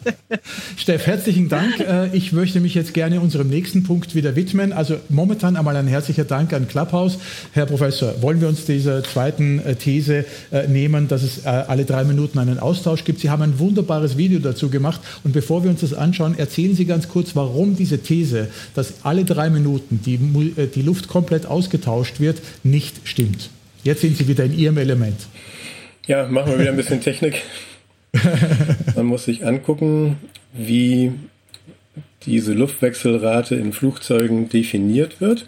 Steff, herzlichen Dank. Äh, ich möchte mich jetzt gerne unserem nächsten Punkt wieder widmen. Also momentan einmal ein herzlicher Dank an Clubhouse. Herr Professor, wollen wir uns dieser zweiten äh, These äh, nehmen, dass es alle drei Minuten einen Austausch gibt? Sie haben ein wunderbares Video dazu gemacht. Und bevor wir uns das anschauen, erzählen Sie ganz kurz, warum diese These, dass alle drei Minuten die, die Luft komplett ausgetauscht wird, nicht stimmt. Jetzt sind Sie wieder in Ihrem Element. Ja, machen wir wieder ein bisschen Technik. Man muss sich angucken, wie diese Luftwechselrate in Flugzeugen definiert wird.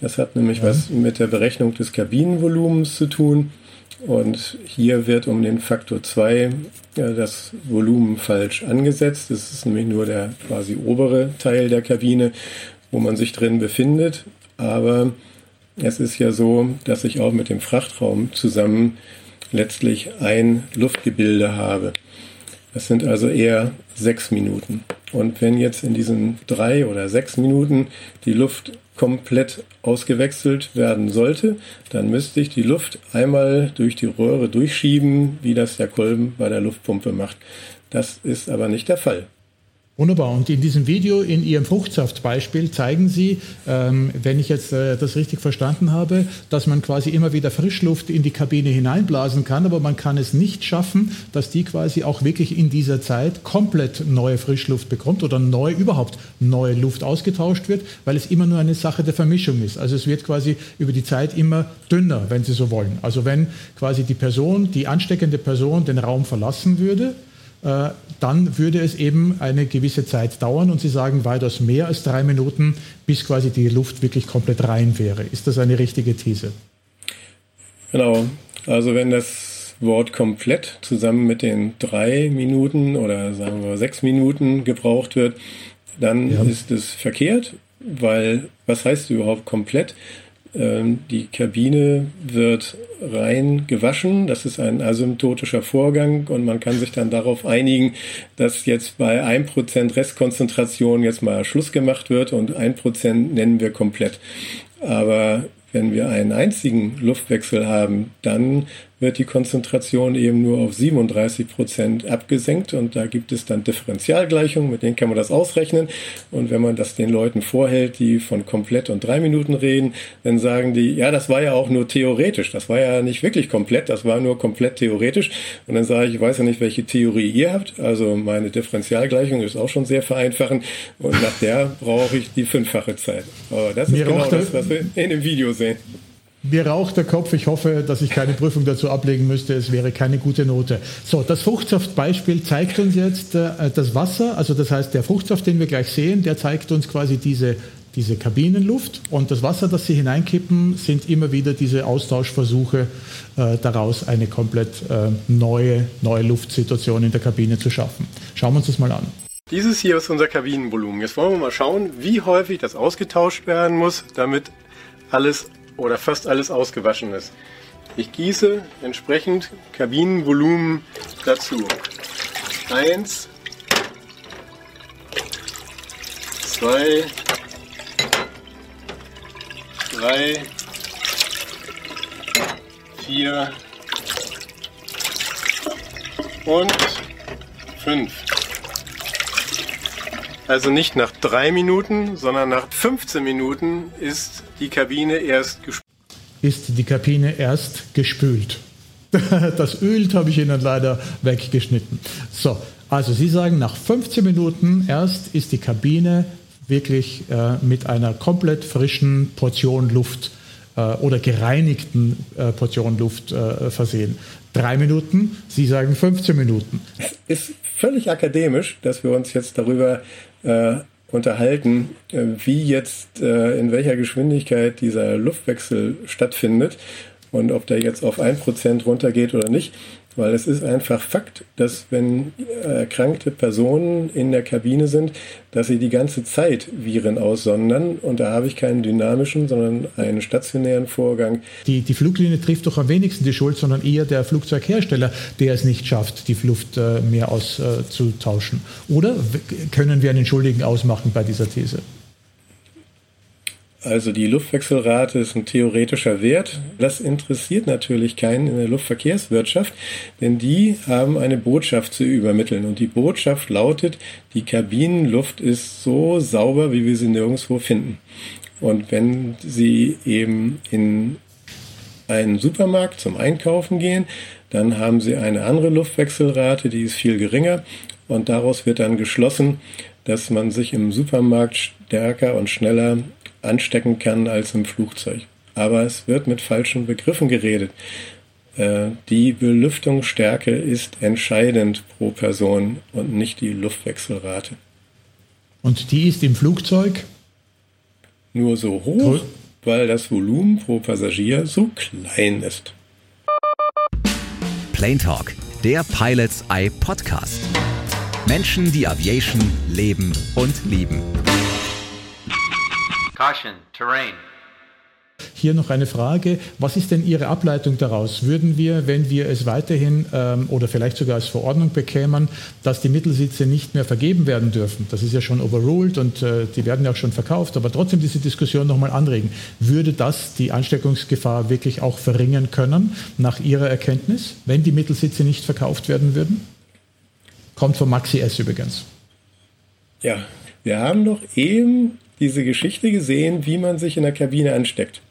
Das hat nämlich ja. was mit der Berechnung des Kabinenvolumens zu tun. Und hier wird um den Faktor 2 ja, das Volumen falsch angesetzt. Das ist nämlich nur der quasi obere Teil der Kabine, wo man sich drin befindet. Aber es ist ja so, dass ich auch mit dem Frachtraum zusammen letztlich ein Luftgebilde habe. Das sind also eher sechs Minuten. Und wenn jetzt in diesen drei oder sechs Minuten die Luft komplett ausgewechselt werden sollte, dann müsste ich die Luft einmal durch die Röhre durchschieben, wie das der Kolben bei der Luftpumpe macht. Das ist aber nicht der Fall. Wunderbar. Und in diesem Video, in Ihrem Fruchtsaftbeispiel, zeigen Sie, ähm, wenn ich jetzt äh, das richtig verstanden habe, dass man quasi immer wieder Frischluft in die Kabine hineinblasen kann, aber man kann es nicht schaffen, dass die quasi auch wirklich in dieser Zeit komplett neue Frischluft bekommt oder neu überhaupt neue Luft ausgetauscht wird, weil es immer nur eine Sache der Vermischung ist. Also es wird quasi über die Zeit immer dünner, wenn Sie so wollen. Also wenn quasi die Person, die ansteckende Person den Raum verlassen würde, dann würde es eben eine gewisse Zeit dauern und Sie sagen weitaus mehr als drei Minuten, bis quasi die Luft wirklich komplett rein wäre. Ist das eine richtige These? Genau. Also wenn das Wort komplett zusammen mit den drei Minuten oder sagen wir sechs Minuten gebraucht wird, dann ja. ist es verkehrt, weil was heißt überhaupt komplett? Ähm, die Kabine wird rein gewaschen. Das ist ein asymptotischer Vorgang und man kann sich dann darauf einigen, dass jetzt bei 1% Restkonzentration jetzt mal Schluss gemacht wird und 1% nennen wir komplett. Aber wenn wir einen einzigen Luftwechsel haben, dann wird die Konzentration eben nur auf 37 Prozent abgesenkt und da gibt es dann Differentialgleichungen, mit denen kann man das ausrechnen. Und wenn man das den Leuten vorhält, die von komplett und drei Minuten reden, dann sagen die, ja, das war ja auch nur theoretisch, das war ja nicht wirklich komplett, das war nur komplett theoretisch. Und dann sage ich, ich weiß ja nicht, welche Theorie ihr habt, also meine Differentialgleichung ist auch schon sehr vereinfachend. Und nach der brauche ich die fünffache Zeit. Aber das ist Mir genau das, was wir in dem Video sehen. Mir raucht der Kopf. Ich hoffe, dass ich keine Prüfung dazu ablegen müsste. Es wäre keine gute Note. So, das Fruchtsaftbeispiel zeigt uns jetzt äh, das Wasser. Also das heißt, der Fruchtsaft, den wir gleich sehen, der zeigt uns quasi diese, diese Kabinenluft. Und das Wasser, das Sie hineinkippen, sind immer wieder diese Austauschversuche, äh, daraus eine komplett äh, neue, neue Luftsituation in der Kabine zu schaffen. Schauen wir uns das mal an. Dieses hier ist unser Kabinenvolumen. Jetzt wollen wir mal schauen, wie häufig das ausgetauscht werden muss, damit alles oder fast alles ausgewaschen ist. Ich gieße entsprechend Kabinenvolumen dazu. Eins, zwei, drei, vier und fünf. Also nicht nach drei Minuten, sondern nach 15 Minuten ist die Kabine erst gespült. Ist die Kabine erst gespült. Das Öl habe ich Ihnen leider weggeschnitten. So, also Sie sagen, nach 15 Minuten erst ist die Kabine wirklich äh, mit einer komplett frischen Portion Luft äh, oder gereinigten äh, Portion Luft äh, versehen. Drei Minuten, Sie sagen 15 Minuten. Es ist völlig akademisch, dass wir uns jetzt darüber äh, unterhalten, äh, wie jetzt äh, in welcher Geschwindigkeit dieser Luftwechsel stattfindet und ob der jetzt auf ein Prozent runtergeht oder nicht. Weil es ist einfach Fakt, dass wenn erkrankte Personen in der Kabine sind, dass sie die ganze Zeit Viren aussondern. Und da habe ich keinen dynamischen, sondern einen stationären Vorgang. Die, die Fluglinie trifft doch am wenigsten die Schuld, sondern eher der Flugzeughersteller, der es nicht schafft, die Luft äh, mehr auszutauschen. Oder können wir einen Schuldigen ausmachen bei dieser These? Also die Luftwechselrate ist ein theoretischer Wert. Das interessiert natürlich keinen in der Luftverkehrswirtschaft, denn die haben eine Botschaft zu übermitteln. Und die Botschaft lautet, die Kabinenluft ist so sauber, wie wir sie nirgendwo finden. Und wenn Sie eben in einen Supermarkt zum Einkaufen gehen, dann haben Sie eine andere Luftwechselrate, die ist viel geringer. Und daraus wird dann geschlossen, dass man sich im Supermarkt stärker und schneller anstecken kann als im Flugzeug. Aber es wird mit falschen Begriffen geredet. Äh, die Belüftungsstärke ist entscheidend pro Person und nicht die Luftwechselrate. Und die ist im Flugzeug? Nur so hoch, weil das Volumen pro Passagier so klein ist. Plane Talk, der Pilots Eye Podcast. Menschen, die Aviation leben und lieben. Caution, terrain. Hier noch eine Frage. Was ist denn Ihre Ableitung daraus? Würden wir, wenn wir es weiterhin ähm, oder vielleicht sogar als Verordnung bekämen, dass die Mittelsitze nicht mehr vergeben werden dürfen? Das ist ja schon overruled und äh, die werden ja auch schon verkauft, aber trotzdem diese Diskussion nochmal anregen. Würde das die Ansteckungsgefahr wirklich auch verringern können, nach Ihrer Erkenntnis, wenn die Mittelsitze nicht verkauft werden würden? Kommt von Maxi S übrigens. Ja, wir haben doch eben diese Geschichte gesehen, wie man sich in der Kabine ansteckt.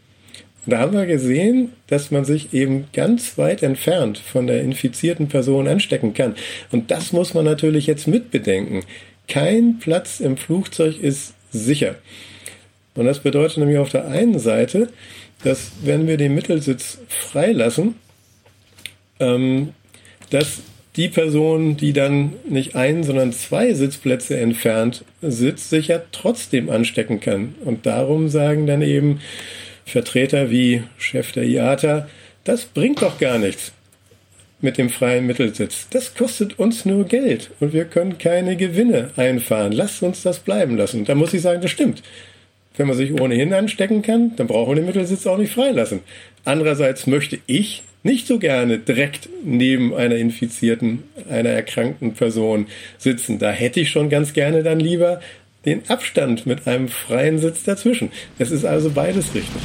Und da haben wir gesehen, dass man sich eben ganz weit entfernt von der infizierten Person anstecken kann. Und das muss man natürlich jetzt mitbedenken. Kein Platz im Flugzeug ist sicher. Und das bedeutet nämlich auf der einen Seite, dass wenn wir den Mittelsitz freilassen, ähm, dass die Person, die dann nicht ein, sondern zwei Sitzplätze entfernt sitzt, sich ja trotzdem anstecken kann. Und darum sagen dann eben Vertreter wie Chef der IATA, das bringt doch gar nichts mit dem freien Mittelsitz. Das kostet uns nur Geld und wir können keine Gewinne einfahren. Lasst uns das bleiben lassen. Da muss ich sagen, das stimmt. wenn man sich ohnehin anstecken kann, dann braucht man den Mittelsitz auch nicht freilassen. Andererseits möchte ich nicht so gerne direkt neben einer infizierten, einer erkrankten Person sitzen. Da hätte ich schon ganz gerne dann lieber den Abstand mit einem freien Sitz dazwischen. Das ist also beides richtig.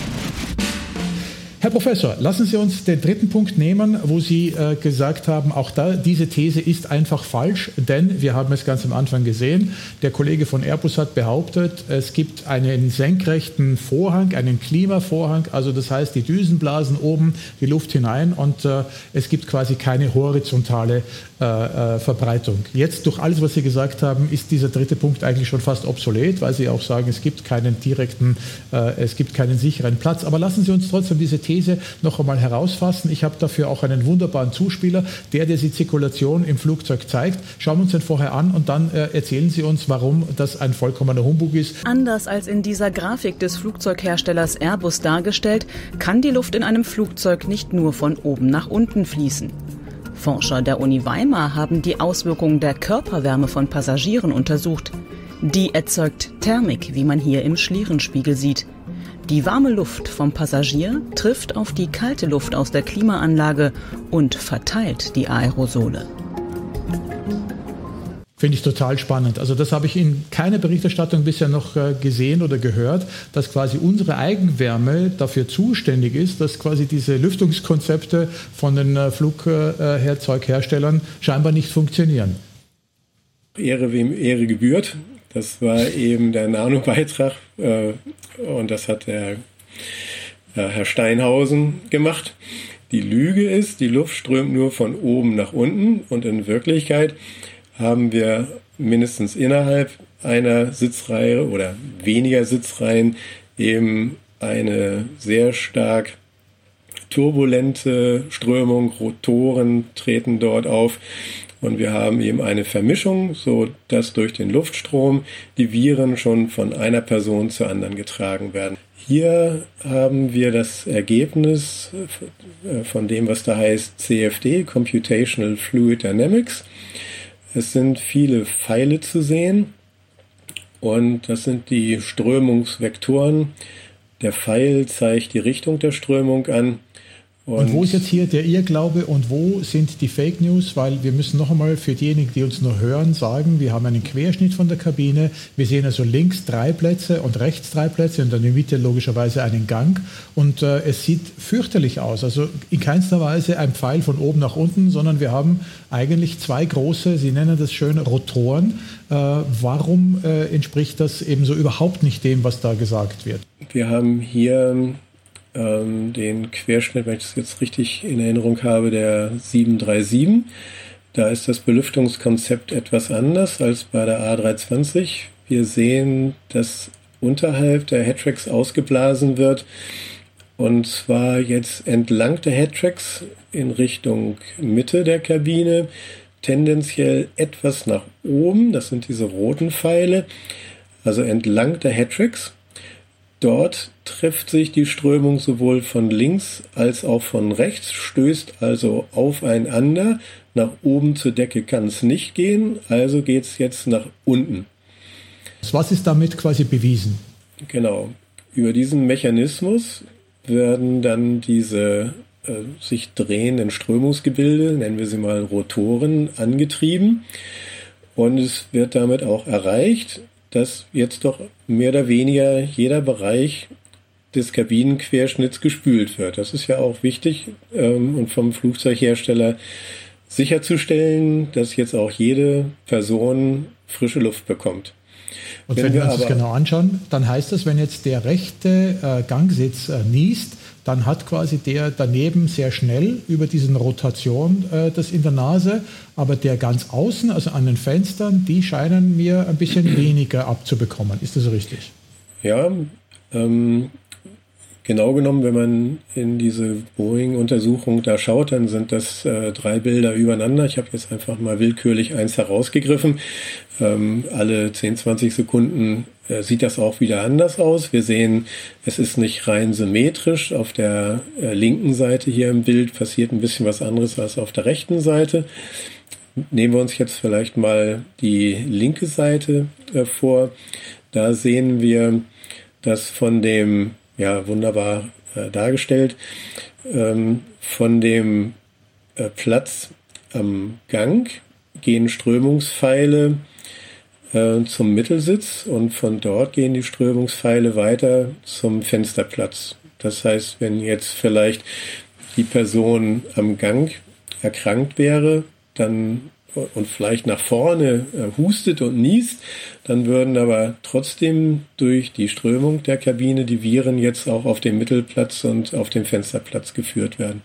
Herr Professor, lassen Sie uns den dritten Punkt nehmen, wo Sie äh, gesagt haben, auch da, diese These ist einfach falsch, denn wir haben es ganz am Anfang gesehen, der Kollege von Airbus hat behauptet, es gibt einen senkrechten Vorhang, einen Klimavorhang, also das heißt, die Düsen blasen oben die Luft hinein und äh, es gibt quasi keine horizontale äh, äh, Verbreitung. Jetzt durch alles, was Sie gesagt haben, ist dieser dritte Punkt eigentlich schon fast obsolet, weil Sie auch sagen, es gibt keinen direkten, äh, es gibt keinen sicheren Platz. Aber lassen Sie uns trotzdem diese These noch einmal herausfassen. Ich habe dafür auch einen wunderbaren Zuspieler, der, der die Zirkulation im Flugzeug zeigt. Schauen wir uns den vorher an und dann äh, erzählen Sie uns, warum das ein vollkommener Humbug ist. Anders als in dieser Grafik des Flugzeugherstellers Airbus dargestellt, kann die Luft in einem Flugzeug nicht nur von oben nach unten fließen. Forscher der Uni Weimar haben die Auswirkungen der Körperwärme von Passagieren untersucht. Die erzeugt Thermik, wie man hier im Schlierenspiegel sieht. Die warme Luft vom Passagier trifft auf die kalte Luft aus der Klimaanlage und verteilt die Aerosole. Finde ich total spannend. Also das habe ich in keiner Berichterstattung bisher noch äh, gesehen oder gehört, dass quasi unsere Eigenwärme dafür zuständig ist, dass quasi diese Lüftungskonzepte von den äh, Flugzeugherstellern scheinbar nicht funktionieren. Ehre wem Ehre gebührt. Das war eben der Nano-Beitrag äh, und das hat der äh, Herr Steinhausen gemacht. Die Lüge ist, die Luft strömt nur von oben nach unten und in Wirklichkeit haben wir mindestens innerhalb einer Sitzreihe oder weniger Sitzreihen eben eine sehr stark turbulente Strömung, Rotoren treten dort auf und wir haben eben eine Vermischung, so dass durch den Luftstrom die Viren schon von einer Person zur anderen getragen werden. Hier haben wir das Ergebnis äh, von dem, was da heißt CFD, Computational Fluid Dynamics. Es sind viele Pfeile zu sehen und das sind die Strömungsvektoren. Der Pfeil zeigt die Richtung der Strömung an und, und, wo ist jetzt hier der Irrglaube und wo sind die Fake News? Weil wir müssen noch einmal für diejenigen, die uns nur hören, sagen, wir haben einen Querschnitt von der Kabine. Wir sehen also links drei Plätze und rechts drei Plätze und dann in der Mitte logischerweise einen Gang. Und äh, es sieht fürchterlich aus. Also in keinster Weise ein Pfeil von oben nach unten, sondern wir haben eigentlich zwei große, Sie nennen das schön Rotoren. Äh, warum äh, entspricht das ebenso überhaupt nicht dem, was da gesagt wird? Wir haben hier ähm, den Querschnitt, wenn ich das jetzt richtig in Erinnerung habe, der 737. Da ist das Belüftungskonzept etwas anders als bei der A320. Wir sehen, dass unterhalb der Headtracks ausgeblasen wird. Und zwar jetzt entlang der Headtracks in Richtung Mitte der Kabine, tendenziell etwas nach oben. Das sind diese roten Pfeile. Also entlang der Headtracks. Dort trifft sich die Strömung sowohl von links als auch von rechts, stößt also aufeinander. Nach oben zur Decke kann es nicht gehen, also geht es jetzt nach unten. Was ist damit quasi bewiesen? Genau. Über diesen Mechanismus werden dann diese äh, sich drehenden Strömungsgebilde, nennen wir sie mal Rotoren, angetrieben. Und es wird damit auch erreicht, dass jetzt doch mehr oder weniger jeder Bereich des Kabinenquerschnitts gespült wird. Das ist ja auch wichtig ähm, und vom Flugzeughersteller sicherzustellen, dass jetzt auch jede Person frische Luft bekommt. Und wenn, wenn wir uns das genau anschauen, dann heißt das, wenn jetzt der rechte äh, Gangsitz äh, niest, dann hat quasi der daneben sehr schnell über diesen Rotation äh, das in der Nase, aber der ganz außen, also an den Fenstern, die scheinen mir ein bisschen weniger abzubekommen. Ist das richtig? Ja, ähm, genau genommen, wenn man in diese Boeing-Untersuchung da schaut, dann sind das äh, drei Bilder übereinander. Ich habe jetzt einfach mal willkürlich eins herausgegriffen. Ähm, alle 10, 20 Sekunden äh, sieht das auch wieder anders aus. Wir sehen, es ist nicht rein symmetrisch. Auf der äh, linken Seite hier im Bild passiert ein bisschen was anderes als auf der rechten Seite. Nehmen wir uns jetzt vielleicht mal die linke Seite äh, vor. Da sehen wir, dass von dem, ja, wunderbar äh, dargestellt, ähm, von dem äh, Platz am Gang gehen Strömungspfeile äh, zum Mittelsitz und von dort gehen die Strömungspfeile weiter zum Fensterplatz. Das heißt, wenn jetzt vielleicht die Person am Gang erkrankt wäre, dann und vielleicht nach vorne äh, hustet und niest, dann würden aber trotzdem durch die Strömung der Kabine die Viren jetzt auch auf den Mittelplatz und auf den Fensterplatz geführt werden.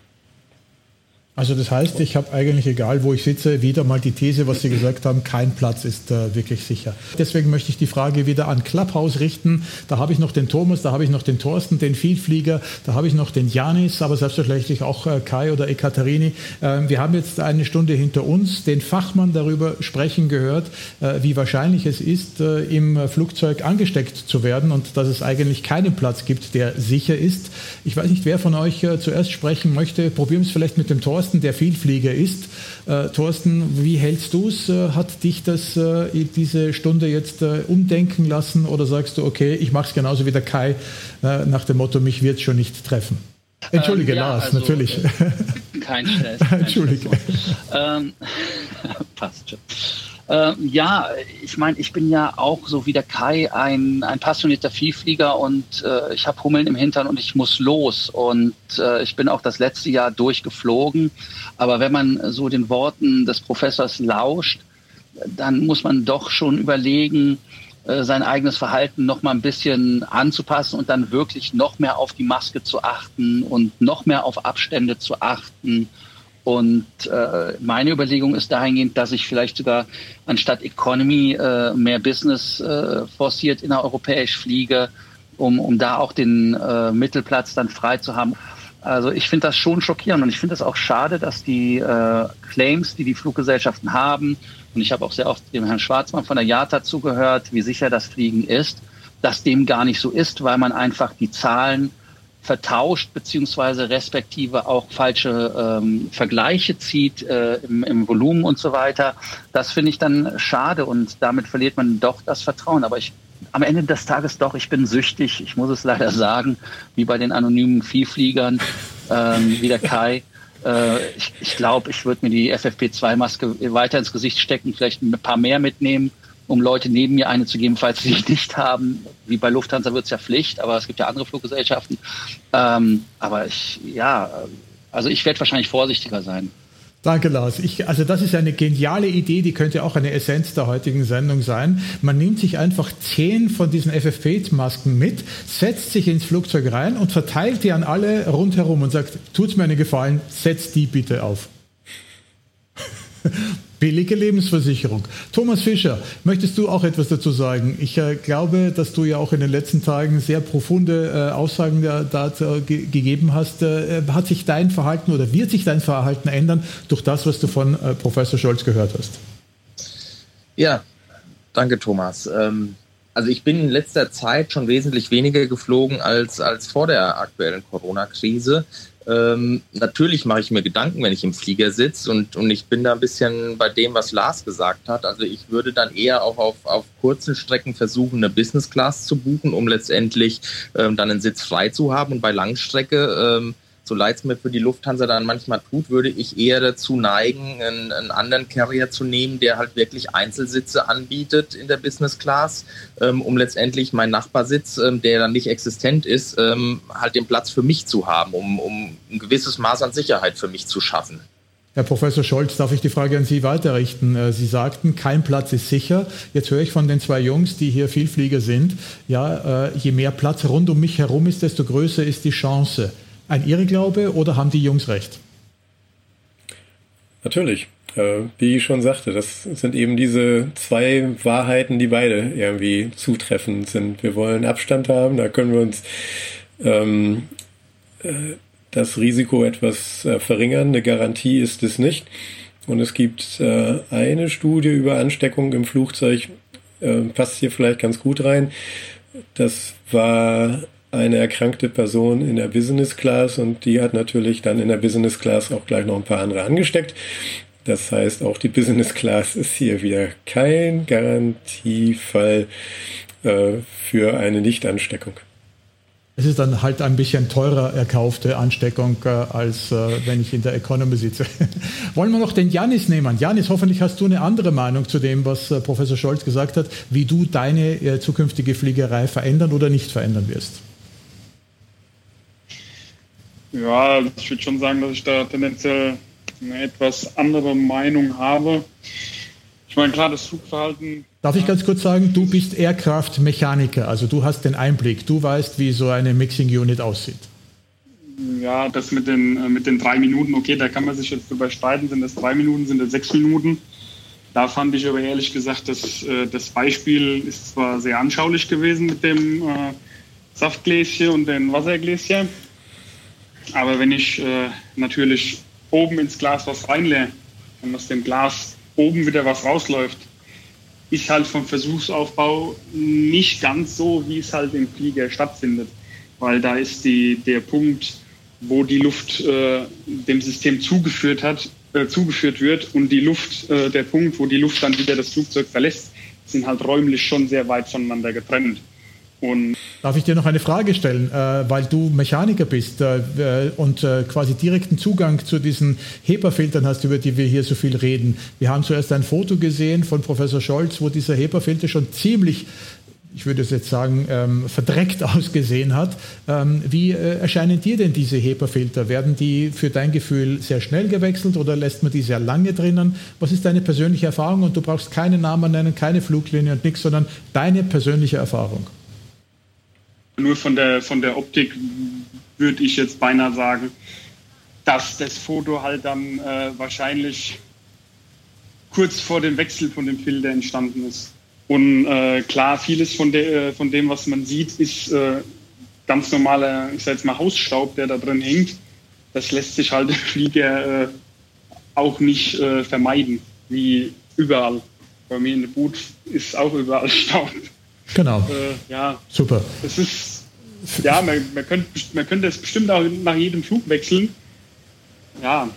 Also das heißt, ich habe eigentlich, egal wo ich sitze, wieder mal die These, was Sie gesagt haben, kein Platz ist äh, wirklich sicher. Deswegen möchte ich die Frage wieder an Clubhouse richten. Da habe ich noch den Thomas, da habe ich noch den Thorsten, den Vielflieger, da habe ich noch den Janis, aber selbstverständlich auch äh, Kai oder Ekaterini. Äh, wir haben jetzt eine Stunde hinter uns den Fachmann darüber sprechen gehört, äh, wie wahrscheinlich es ist, äh, im Flugzeug angesteckt zu werden und dass es eigentlich keinen Platz gibt, der sicher ist. Ich weiß nicht, wer von euch äh, zuerst sprechen möchte. Probieren wir es vielleicht mit dem Thorsten. Thorsten, der Vielflieger ist. Äh, Thorsten, wie hältst du es? Äh, hat dich das äh, diese Stunde jetzt äh, umdenken lassen oder sagst du, okay, ich mache es genauso wie der Kai äh, nach dem Motto, mich wird es schon nicht treffen? Entschuldige, ähm, ja, Lars, also, natürlich. Kein Stress. Kein Entschuldige. Stress. Ähm, passt schon. Äh, ja, ich meine, ich bin ja auch so wie der Kai ein, ein passionierter Viehflieger und äh, ich habe Hummeln im Hintern und ich muss los. Und äh, ich bin auch das letzte Jahr durchgeflogen. Aber wenn man so den Worten des Professors lauscht, dann muss man doch schon überlegen, äh, sein eigenes Verhalten noch mal ein bisschen anzupassen und dann wirklich noch mehr auf die Maske zu achten und noch mehr auf Abstände zu achten und äh, meine Überlegung ist dahingehend, dass ich vielleicht sogar anstatt Economy äh, mehr Business äh, forciert innereuropäisch fliege, um, um da auch den äh, Mittelplatz dann frei zu haben. Also ich finde das schon schockierend und ich finde es auch schade, dass die äh, Claims, die die Fluggesellschaften haben, und ich habe auch sehr oft dem Herrn Schwarzmann von der JATA zugehört, wie sicher das Fliegen ist, dass dem gar nicht so ist, weil man einfach die Zahlen vertauscht beziehungsweise respektive auch falsche ähm, Vergleiche zieht äh, im, im Volumen und so weiter. Das finde ich dann schade und damit verliert man doch das Vertrauen. Aber ich am Ende des Tages doch, ich bin süchtig, ich muss es leider sagen, wie bei den anonymen Viehfliegern, ähm, wie der Kai. Äh, ich ich glaube, ich würde mir die FFP2-Maske weiter ins Gesicht stecken, vielleicht ein paar mehr mitnehmen um Leute neben mir eine zu geben, falls sie nicht haben. Wie bei Lufthansa wird es ja Pflicht, aber es gibt ja andere Fluggesellschaften. Ähm, aber ich, ja, also ich werde wahrscheinlich vorsichtiger sein. Danke, Lars. Ich, also das ist eine geniale Idee, die könnte auch eine Essenz der heutigen Sendung sein. Man nimmt sich einfach zehn von diesen FFP-Masken mit, setzt sich ins Flugzeug rein und verteilt die an alle rundherum und sagt, tut's mir einen Gefallen, setzt die bitte auf. Billige Lebensversicherung. Thomas Fischer, möchtest du auch etwas dazu sagen? Ich äh, glaube, dass du ja auch in den letzten Tagen sehr profunde äh, Aussagen dazu ge gegeben hast. Äh, hat sich dein Verhalten oder wird sich dein Verhalten ändern durch das, was du von äh, Professor Scholz gehört hast? Ja, danke Thomas. Ähm, also ich bin in letzter Zeit schon wesentlich weniger geflogen als, als vor der aktuellen Corona-Krise. Ähm, natürlich mache ich mir Gedanken, wenn ich im Flieger sitze und, und ich bin da ein bisschen bei dem, was Lars gesagt hat. Also ich würde dann eher auch auf, auf kurzen Strecken versuchen, eine Business Class zu buchen, um letztendlich ähm, dann einen Sitz frei zu haben und bei Langstrecke ähm, so leid es mir für die Lufthansa dann manchmal tut, würde ich eher dazu neigen, einen, einen, anderen Carrier zu nehmen, der halt wirklich Einzelsitze anbietet in der Business Class, ähm, um letztendlich meinen Nachbarsitz, ähm, der dann nicht existent ist, ähm, halt den Platz für mich zu haben, um, um ein gewisses Maß an Sicherheit für mich zu schaffen. Herr Professor Scholz, darf ich die Frage an Sie weiterrichten? Äh, Sie sagten, kein Platz ist sicher. Jetzt höre ich von den zwei Jungs, die hier Vielflieger sind, ja, äh, je mehr Platz rund um mich herum ist, desto größer ist die Chance ein Irrglaube oder haben die Jungs recht? Natürlich. Äh, wie ich schon sagte, das sind eben diese zwei Wahrheiten, die beide irgendwie zutreffend sind. Wir wollen Abstand haben, da können wir uns ähm, äh, das Risiko etwas äh, verringern. Eine Garantie ist es nicht. Und es gibt äh, eine Studie über Ansteckung im Flugzeug, äh, passt hier vielleicht ganz gut rein. Das war eine erkrankte Person in der Business Class und die hat natürlich dann in der Business Class auch gleich noch ein paar andere angesteckt. Das heißt, auch die Business Class ist hier wieder kein Garantiefall äh, für eine Nichtansteckung. Es ist dann halt ein bisschen teurer erkaufte Ansteckung, äh, als äh, wenn ich in der Economy sitze. Wollen wir noch den Janis nehmen? Janis, hoffentlich hast du eine andere Meinung zu dem, was Professor Scholz gesagt hat, wie du deine zukünftige Fliegerei verändern oder nicht verändern wirst. Ja, ich würde schon sagen, dass ich da tendenziell eine etwas andere Meinung habe. Ich meine, klar, das Flugverhalten. Darf ich ganz kurz sagen, du bist Aircraft-Mechaniker, also du hast den Einblick, du weißt, wie so eine Mixing-Unit aussieht. Ja, das mit den, äh, mit den drei Minuten, okay, da kann man sich jetzt drüber streiten, sind das drei Minuten, sind das sechs Minuten. Da fand ich aber ehrlich gesagt, dass, äh, das Beispiel ist zwar sehr anschaulich gewesen mit dem äh, Saftgläschen und den Wassergläschen, aber wenn ich äh, natürlich oben ins Glas was reinleere und aus dem Glas oben wieder was rausläuft, ist halt vom Versuchsaufbau nicht ganz so, wie es halt im Flieger stattfindet. Weil da ist die, der Punkt, wo die Luft äh, dem System zugeführt hat, äh, zugeführt wird und die Luft, äh, der Punkt, wo die Luft dann wieder das Flugzeug verlässt, sind halt räumlich schon sehr weit voneinander getrennt. Und Darf ich dir noch eine Frage stellen, äh, weil du Mechaniker bist äh, äh, und äh, quasi direkten Zugang zu diesen HEPA-Filtern hast, über die wir hier so viel reden. Wir haben zuerst ein Foto gesehen von Professor Scholz, wo dieser HEPA-Filter schon ziemlich ich würde es jetzt sagen, ähm, verdreckt ausgesehen hat. Ähm, wie äh, erscheinen dir denn diese HEPA-Filter? Werden die für dein Gefühl sehr schnell gewechselt oder lässt man die sehr lange drinnen? Was ist deine persönliche Erfahrung? Und du brauchst keinen Namen nennen, keine Fluglinie und nichts, sondern deine persönliche Erfahrung. Nur von der, von der Optik würde ich jetzt beinahe sagen, dass das Foto halt dann äh, wahrscheinlich kurz vor dem Wechsel von dem Filter entstanden ist. Und äh, klar, vieles von, de, äh, von dem, was man sieht, ist äh, ganz normaler, ich sag jetzt mal, Hausstaub, der da drin hängt. Das lässt sich halt im Flieger äh, auch nicht äh, vermeiden, wie überall. Bei mir in der Boot ist auch überall Staub. Genau. Äh, ja. Super. Es ist, ja, man, man, könnte, man könnte es bestimmt auch nach jedem Flug wechseln. Ja,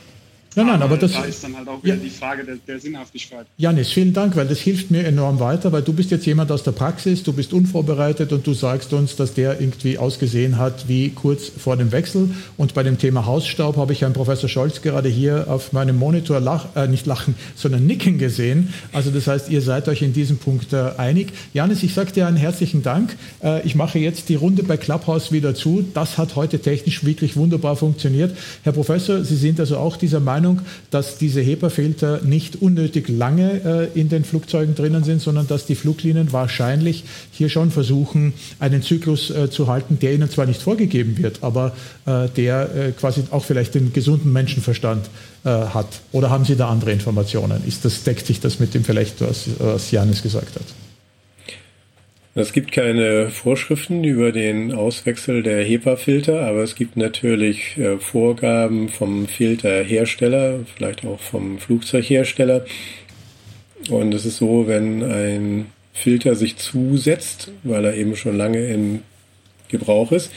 Nein, nein, aber das da ist dann halt auch wieder ja, die Frage der, der, Sinnhaftigkeit. Janis, vielen Dank, weil das hilft mir enorm weiter, weil du bist jetzt jemand aus der Praxis, du bist unvorbereitet und du sagst uns, dass der irgendwie ausgesehen hat wie kurz vor dem Wechsel. Und bei dem Thema Hausstaub habe ich Herrn Professor Scholz gerade hier auf meinem Monitor lach, äh, nicht lachen, sondern nicken gesehen. Also das heißt, ihr seid euch in diesem Punkt äh, einig. Janis, ich sage dir einen herzlichen Dank. Äh, ich mache jetzt die Runde bei Clubhouse wieder zu. Das hat heute technisch wirklich wunderbar funktioniert. Herr Professor, Sie sind also auch dieser Meinung, Meinung, dass diese HEPA-Filter nicht unnötig lange äh, in den Flugzeugen drinnen sind, sondern dass die Fluglinien wahrscheinlich hier schon versuchen, einen Zyklus äh, zu halten, der ihnen zwar nicht vorgegeben wird, aber äh, der äh, quasi auch vielleicht den gesunden Menschenverstand äh, hat. Oder haben Sie da andere Informationen? Ist das, deckt sich das mit dem vielleicht, was, was Janis gesagt hat? Es gibt keine Vorschriften über den Auswechsel der HEPA-Filter, aber es gibt natürlich äh, Vorgaben vom Filterhersteller, vielleicht auch vom Flugzeughersteller. Und es ist so, wenn ein Filter sich zusetzt, weil er eben schon lange in Gebrauch ist,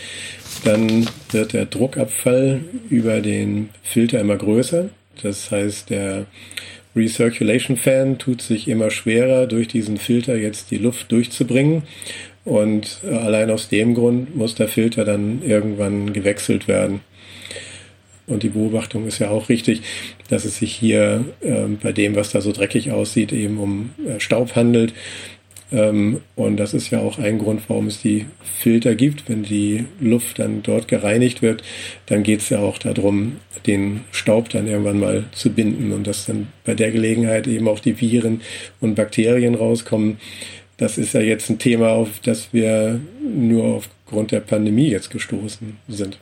dann wird der Druckabfall über den Filter immer größer. Das heißt, der Recirculation Fan tut sich immer schwerer, durch diesen Filter jetzt die Luft durchzubringen. Und äh, allein aus dem Grund muss der Filter dann irgendwann gewechselt werden. Und die Beobachtung ist ja auch richtig, dass es sich hier äh, bei dem, was da so dreckig aussieht, eben um äh, Staub handelt. Ähm, und das ist ja auch ein Grund, warum es die Filter gibt. Wenn die Luft dann dort gereinigt wird, dann geht es ja auch darum, den Staub dann irgendwann mal zu binden und dass dann bei der Gelegenheit eben auch die Viren und Bakterien rauskommen. Das ist ja jetzt ein Thema, auf das wir nur aufgrund der Pandemie jetzt gestoßen sind.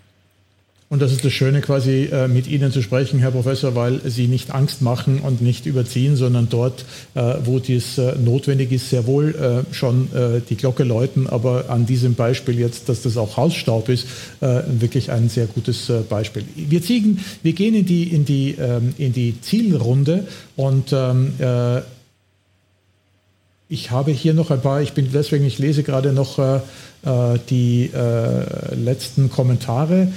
Und das ist das Schöne, quasi äh, mit Ihnen zu sprechen, Herr Professor, weil Sie nicht Angst machen und nicht überziehen, sondern dort, äh, wo dies äh, notwendig ist, sehr wohl schon die Glocke läuten. Aber an diesem Beispiel jetzt, dass das auch Hausstaub ist, wirklich ein sehr gutes Beispiel. Wir, ziehen, wir gehen in die, in die, ähm, in die Zielrunde und ähm, ich habe hier noch ein paar, ich bin deswegen, ich lese gerade noch die letzten Kommentare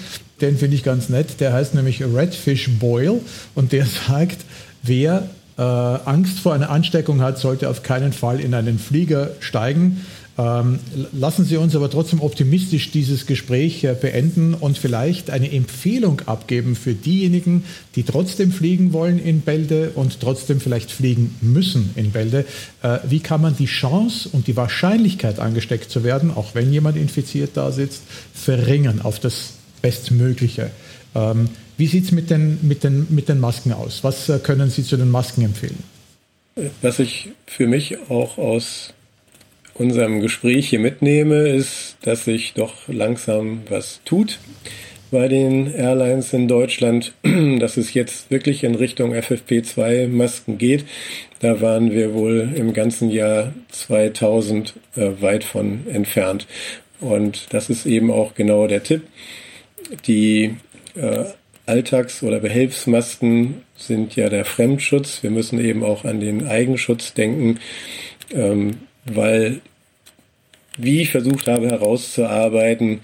den finde ich ganz nett. Der heißt nämlich Redfish Boil und der sagt, wer äh, Angst vor einer Ansteckung hat, sollte auf keinen Fall in einen Flieger steigen. Ähm, lassen Sie uns aber trotzdem optimistisch dieses Gespräch äh, beenden und vielleicht eine Empfehlung abgeben für diejenigen, die trotzdem fliegen wollen in Bälde und trotzdem vielleicht fliegen müssen in Bälde. Äh, wie kann man die Chance und die Wahrscheinlichkeit angesteckt zu werden, auch wenn jemand infiziert da sitzt, verringern auf das Bestmögliche? Ähm, wie sieht es mit den, mit, den, mit den Masken aus? Was äh, können Sie zu den Masken empfehlen? Was ich für mich auch aus unserem Gespräch hier mitnehme, ist, dass sich doch langsam was tut bei den Airlines in Deutschland, dass es jetzt wirklich in Richtung FFP2-Masken geht. Da waren wir wohl im ganzen Jahr 2000 äh, weit von entfernt. Und das ist eben auch genau der Tipp. Die äh, Alltags- oder Behelfsmasken sind ja der Fremdschutz. Wir müssen eben auch an den Eigenschutz denken. Ähm, weil, wie ich versucht habe herauszuarbeiten,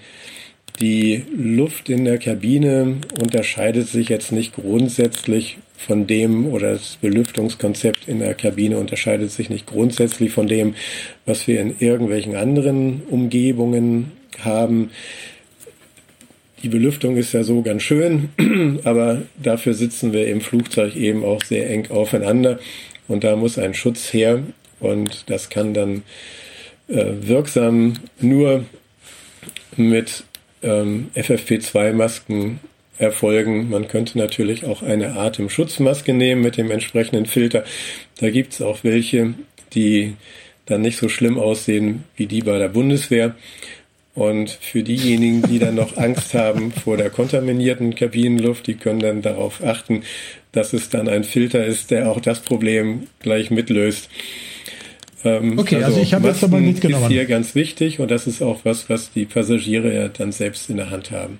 die Luft in der Kabine unterscheidet sich jetzt nicht grundsätzlich von dem oder das Belüftungskonzept in der Kabine unterscheidet sich nicht grundsätzlich von dem, was wir in irgendwelchen anderen Umgebungen haben. Die Belüftung ist ja so ganz schön, aber dafür sitzen wir im Flugzeug eben auch sehr eng aufeinander und da muss ein Schutz her und das kann dann äh, wirksam nur mit ähm, FFP2-Masken erfolgen. Man könnte natürlich auch eine Atemschutzmaske nehmen mit dem entsprechenden Filter. Da gibt es auch welche, die dann nicht so schlimm aussehen wie die bei der Bundeswehr. Und für diejenigen, die dann noch Angst haben vor der kontaminierten Kabinenluft, die können dann darauf achten, dass es dann ein Filter ist, der auch das Problem gleich mitlöst. Ähm, okay, also, also ich habe jetzt aber mitgenommen. Das ist hier ganz wichtig und das ist auch was, was die Passagiere ja dann selbst in der Hand haben.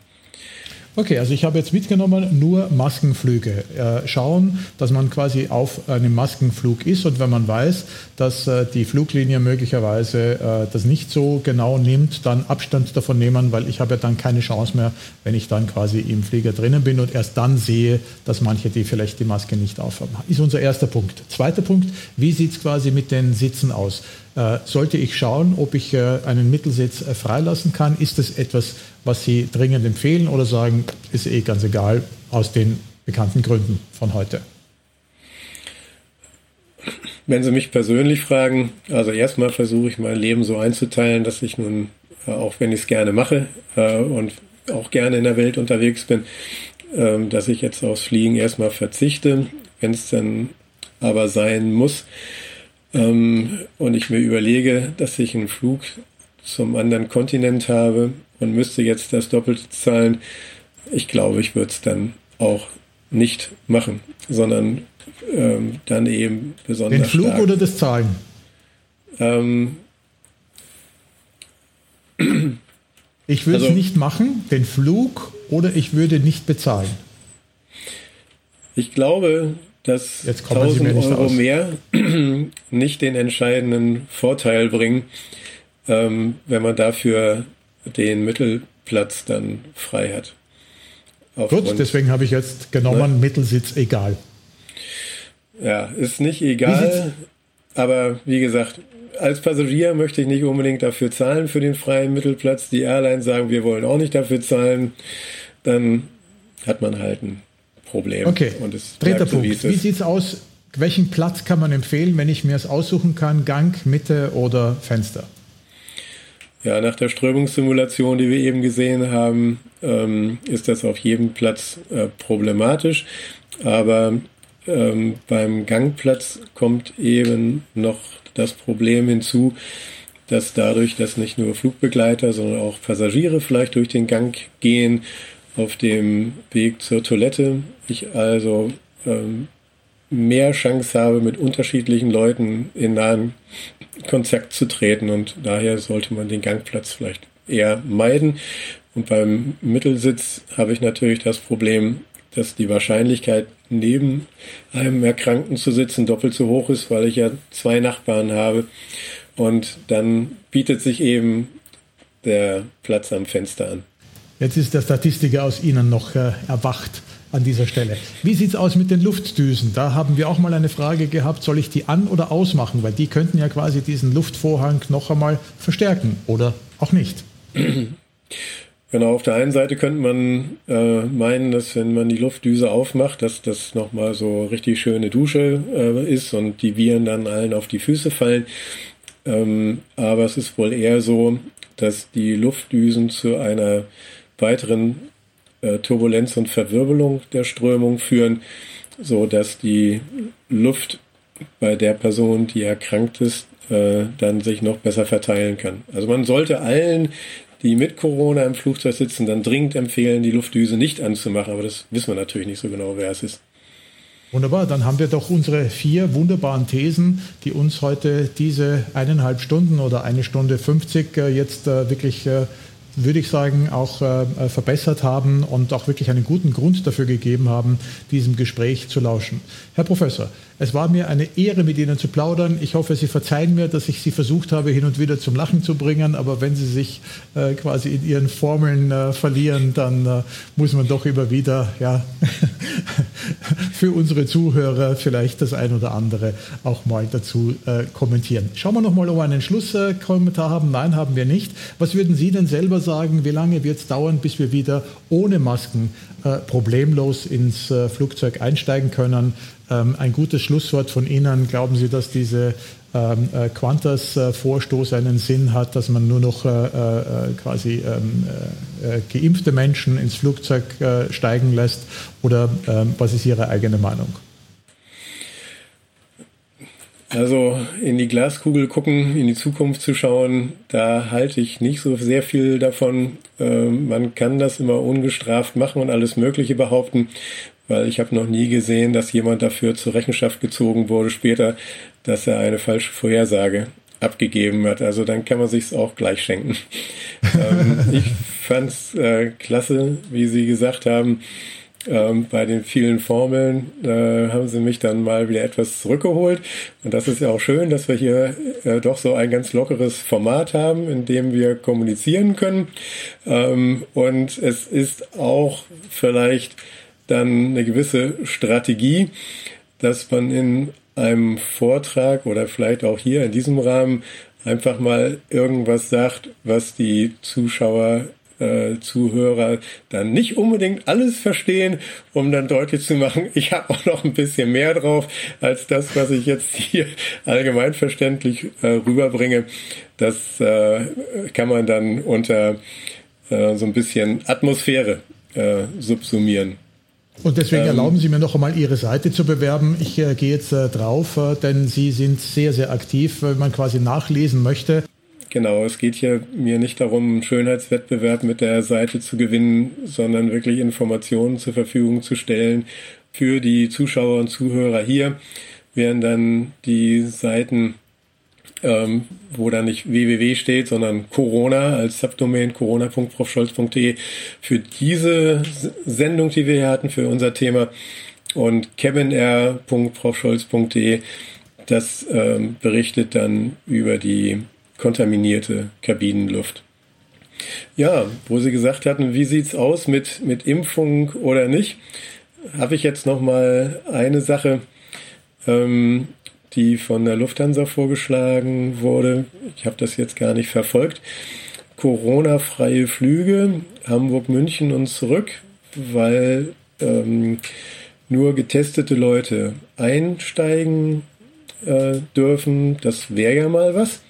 Okay, also ich habe jetzt mitgenommen nur Maskenflüge. Äh, schauen, dass man quasi auf einem Maskenflug ist und wenn man weiß, dass äh, die Fluglinie möglicherweise äh, das nicht so genau nimmt, dann Abstand davon nehmen, weil ich habe ja dann keine Chance mehr, wenn ich dann quasi im Flieger drinnen bin und erst dann sehe, dass manche, die vielleicht die Maske nicht aufhaben. Ist unser erster Punkt. Zweiter Punkt, wie sieht es quasi mit den Sitzen aus? Äh, sollte ich schauen, ob ich äh, einen Mittelsitz äh, freilassen kann? Ist das etwas, was Sie dringend empfehlen oder sagen, ist eh ganz egal aus den bekannten Gründen von heute? Wenn Sie mich persönlich fragen, also erstmal versuche ich mein Leben so einzuteilen, dass ich nun, auch wenn ich es gerne mache und auch gerne in der Welt unterwegs bin, ähm, dass ich jetzt aufs Fliegen erstmal verzichte. Wenn es dann aber sein muss, ähm, und ich mir überlege, dass ich einen Flug zum anderen Kontinent habe und müsste jetzt das Doppelte zahlen, ich glaube, ich würde es dann auch nicht machen, sondern ähm, dann eben besonders. Den Flug stark. oder das Zahlen? Ähm, ich würde es also, nicht machen, den Flug oder ich würde nicht bezahlen. Ich glaube, dass 1000 Euro aus. mehr nicht den entscheidenden Vorteil bringen, ähm, wenn man dafür den Mittelplatz dann frei hat. Aufgrund, Gut, deswegen habe ich jetzt genommen, ne? Mittelsitz egal. Ja, ist nicht egal, aber wie gesagt, als Passagier möchte ich nicht unbedingt dafür zahlen für den freien Mittelplatz. Die Airlines sagen, wir wollen auch nicht dafür zahlen. Dann hat man halt ein Problem. Okay. Dritter so, Punkt. Wie, wie sieht es aus? Welchen Platz kann man empfehlen, wenn ich mir es aussuchen kann? Gang, Mitte oder Fenster? Ja, nach der Strömungssimulation, die wir eben gesehen haben, ähm, ist das auf jedem Platz äh, problematisch. Aber ähm, beim Gangplatz kommt eben noch das Problem hinzu, dass dadurch, dass nicht nur Flugbegleiter, sondern auch Passagiere vielleicht durch den Gang gehen, auf dem Weg zur Toilette ich also ähm, mehr Chance habe, mit unterschiedlichen Leuten in nahen Kontakt zu treten und daher sollte man den Gangplatz vielleicht eher meiden. Und beim Mittelsitz habe ich natürlich das Problem, dass die Wahrscheinlichkeit, neben einem Erkrankten zu sitzen, doppelt so hoch ist, weil ich ja zwei Nachbarn habe. Und dann bietet sich eben der Platz am Fenster an. Jetzt ist der Statistiker aus Ihnen noch äh, erwacht. an dieser Stelle. Wie sieht es aus mit den Luftdüsen? Da haben wir auch mal eine Frage gehabt, soll ich die an- oder ausmachen? Weil die könnten ja quasi diesen Luftvorhang noch einmal verstärken oder auch nicht. Genau, auf der einen Seite könnte man äh, meinen, dass wenn man die Luftdüse aufmacht, dass das nochmal so richtig schöne Dusche äh, ist und die Viren dann allen auf die Füße fallen. Ähm, aber es ist wohl eher so, dass die Luftdüsen zu einer weiteren äh, Turbulenz und Verwirbelung der Strömung führen, so dass die Luft bei der Person, die erkrankt ist, äh, dann sich noch besser verteilen kann. Also man sollte allen, die mit Corona im Flugzeug sitzen, dann dringend empfehlen, die Luftdüse nicht anzumachen. Aber das wissen wir natürlich nicht so genau, wer es ist. Wunderbar, dann haben wir doch unsere vier wunderbaren Thesen, die uns heute diese eineinhalb Stunden oder eine Stunde 50 äh, jetzt äh, wirklich würde ich sagen, auch äh, verbessert haben und auch wirklich einen guten Grund dafür gegeben haben, diesem Gespräch zu lauschen. Herr Professor, es war mir eine Ehre, mit Ihnen zu plaudern. Ich hoffe, Sie verzeihen mir, dass ich Sie versucht habe, hin und wieder zum Lachen zu bringen. Aber wenn Sie sich äh, quasi in Ihren Formeln äh, verlieren, dann äh, muss man doch immer wieder ja, für unsere Zuhörer vielleicht das ein oder andere auch mal dazu äh, kommentieren. Schauen wir noch mal, ob wir einen Schlusskommentar haben. Nein, haben wir nicht. Was würden Sie denn selber sagen? Wie lange wird es dauern, bis wir wieder ohne Masken äh, problemlos ins äh, Flugzeug einsteigen können? Ähm, ein gutes Schlusswort von Ihnen. Glauben Sie, dass diese ähm, äh, Qantas-Vorstoß einen Sinn hat, dass man nur noch äh, äh, quasi ähm, äh, geimpfte Menschen ins Flugzeug äh, steigen lässt? Oder ähm, was ist Ihre eigene Meinung? Also in die Glaskugel gucken, in die Zukunft zu schauen, da halte ich nicht so sehr viel davon. Ähm, man kann das immer ungestraft machen und alles Mögliche behaupten weil ich habe noch nie gesehen, dass jemand dafür zur Rechenschaft gezogen wurde später, dass er eine falsche Vorhersage abgegeben hat. Also dann kann man sich's auch gleich schenken. ähm, ich fand's äh, klasse, wie Sie gesagt haben. Ähm, bei den vielen Formeln äh, haben sie mich dann mal wieder etwas zurückgeholt. Und das ist ja auch schön, dass wir hier äh, doch so ein ganz lockeres Format haben, in dem wir kommunizieren können. Ähm, und es ist auch vielleicht dann eine gewisse Strategie, dass man in einem Vortrag oder vielleicht auch hier in diesem Rahmen einfach mal irgendwas sagt, was die Zuschauer, äh, Zuhörer dann nicht unbedingt alles verstehen, um dann deutlich zu machen, ich habe auch noch ein bisschen mehr drauf als das, was ich jetzt hier allgemeinverständlich äh, rüberbringe. Das äh, kann man dann unter äh, so ein bisschen Atmosphäre äh, subsumieren. Und deswegen ähm, erlauben Sie mir noch einmal Ihre Seite zu bewerben. Ich äh, gehe jetzt äh, drauf, äh, denn Sie sind sehr, sehr aktiv, wenn man quasi nachlesen möchte. Genau, es geht hier mir nicht darum, einen Schönheitswettbewerb mit der Seite zu gewinnen, sondern wirklich Informationen zur Verfügung zu stellen für die Zuschauer und Zuhörer hier, während dann die Seiten ähm, wo da nicht www steht, sondern Corona als Subdomain corona.profscholz.de für diese Sendung, die wir hier hatten, für unser Thema und cabinair.profscholz.de, das ähm, berichtet dann über die kontaminierte Kabinenluft. Ja, wo Sie gesagt hatten, wie sieht's aus mit, mit Impfung oder nicht, habe ich jetzt noch mal eine Sache. Ähm, die von der Lufthansa vorgeschlagen wurde. Ich habe das jetzt gar nicht verfolgt. Corona-freie Flüge Hamburg-München und zurück, weil ähm, nur getestete Leute einsteigen äh, dürfen. Das wäre ja mal was.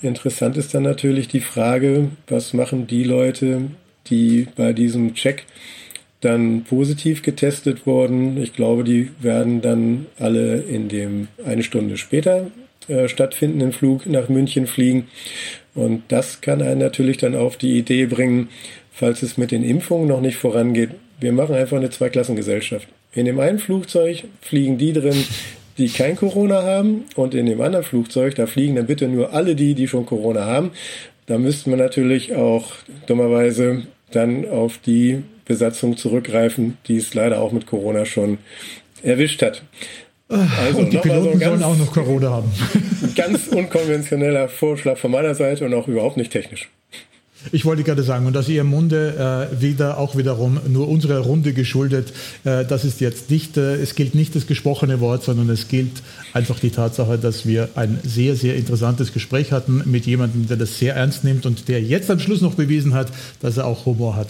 Interessant ist dann natürlich die Frage, was machen die Leute, die bei diesem Check dann positiv getestet worden. Ich glaube, die werden dann alle in dem eine Stunde später äh, stattfindenden Flug nach München fliegen. Und das kann einen natürlich dann auf die Idee bringen, falls es mit den Impfungen noch nicht vorangeht, wir machen einfach eine Zweiklassengesellschaft. In dem einen Flugzeug fliegen die drin, die kein Corona haben und in dem anderen Flugzeug, da fliegen dann bitte nur alle die, die schon Corona haben. Da müsste man natürlich auch dummerweise dann auf die Besatzung zurückgreifen, die es leider auch mit Corona schon erwischt hat. Also und die Piloten so ganz, sollen auch noch Corona haben. ganz unkonventioneller Vorschlag von meiner Seite und auch überhaupt nicht technisch. Ich wollte gerade sagen, und aus Ihrem Munde äh, wieder auch wiederum nur unserer Runde geschuldet. Äh, das ist jetzt nicht, äh, es gilt nicht das gesprochene Wort, sondern es gilt einfach die Tatsache, dass wir ein sehr, sehr interessantes Gespräch hatten mit jemandem, der das sehr ernst nimmt und der jetzt am Schluss noch bewiesen hat, dass er auch Humor hat.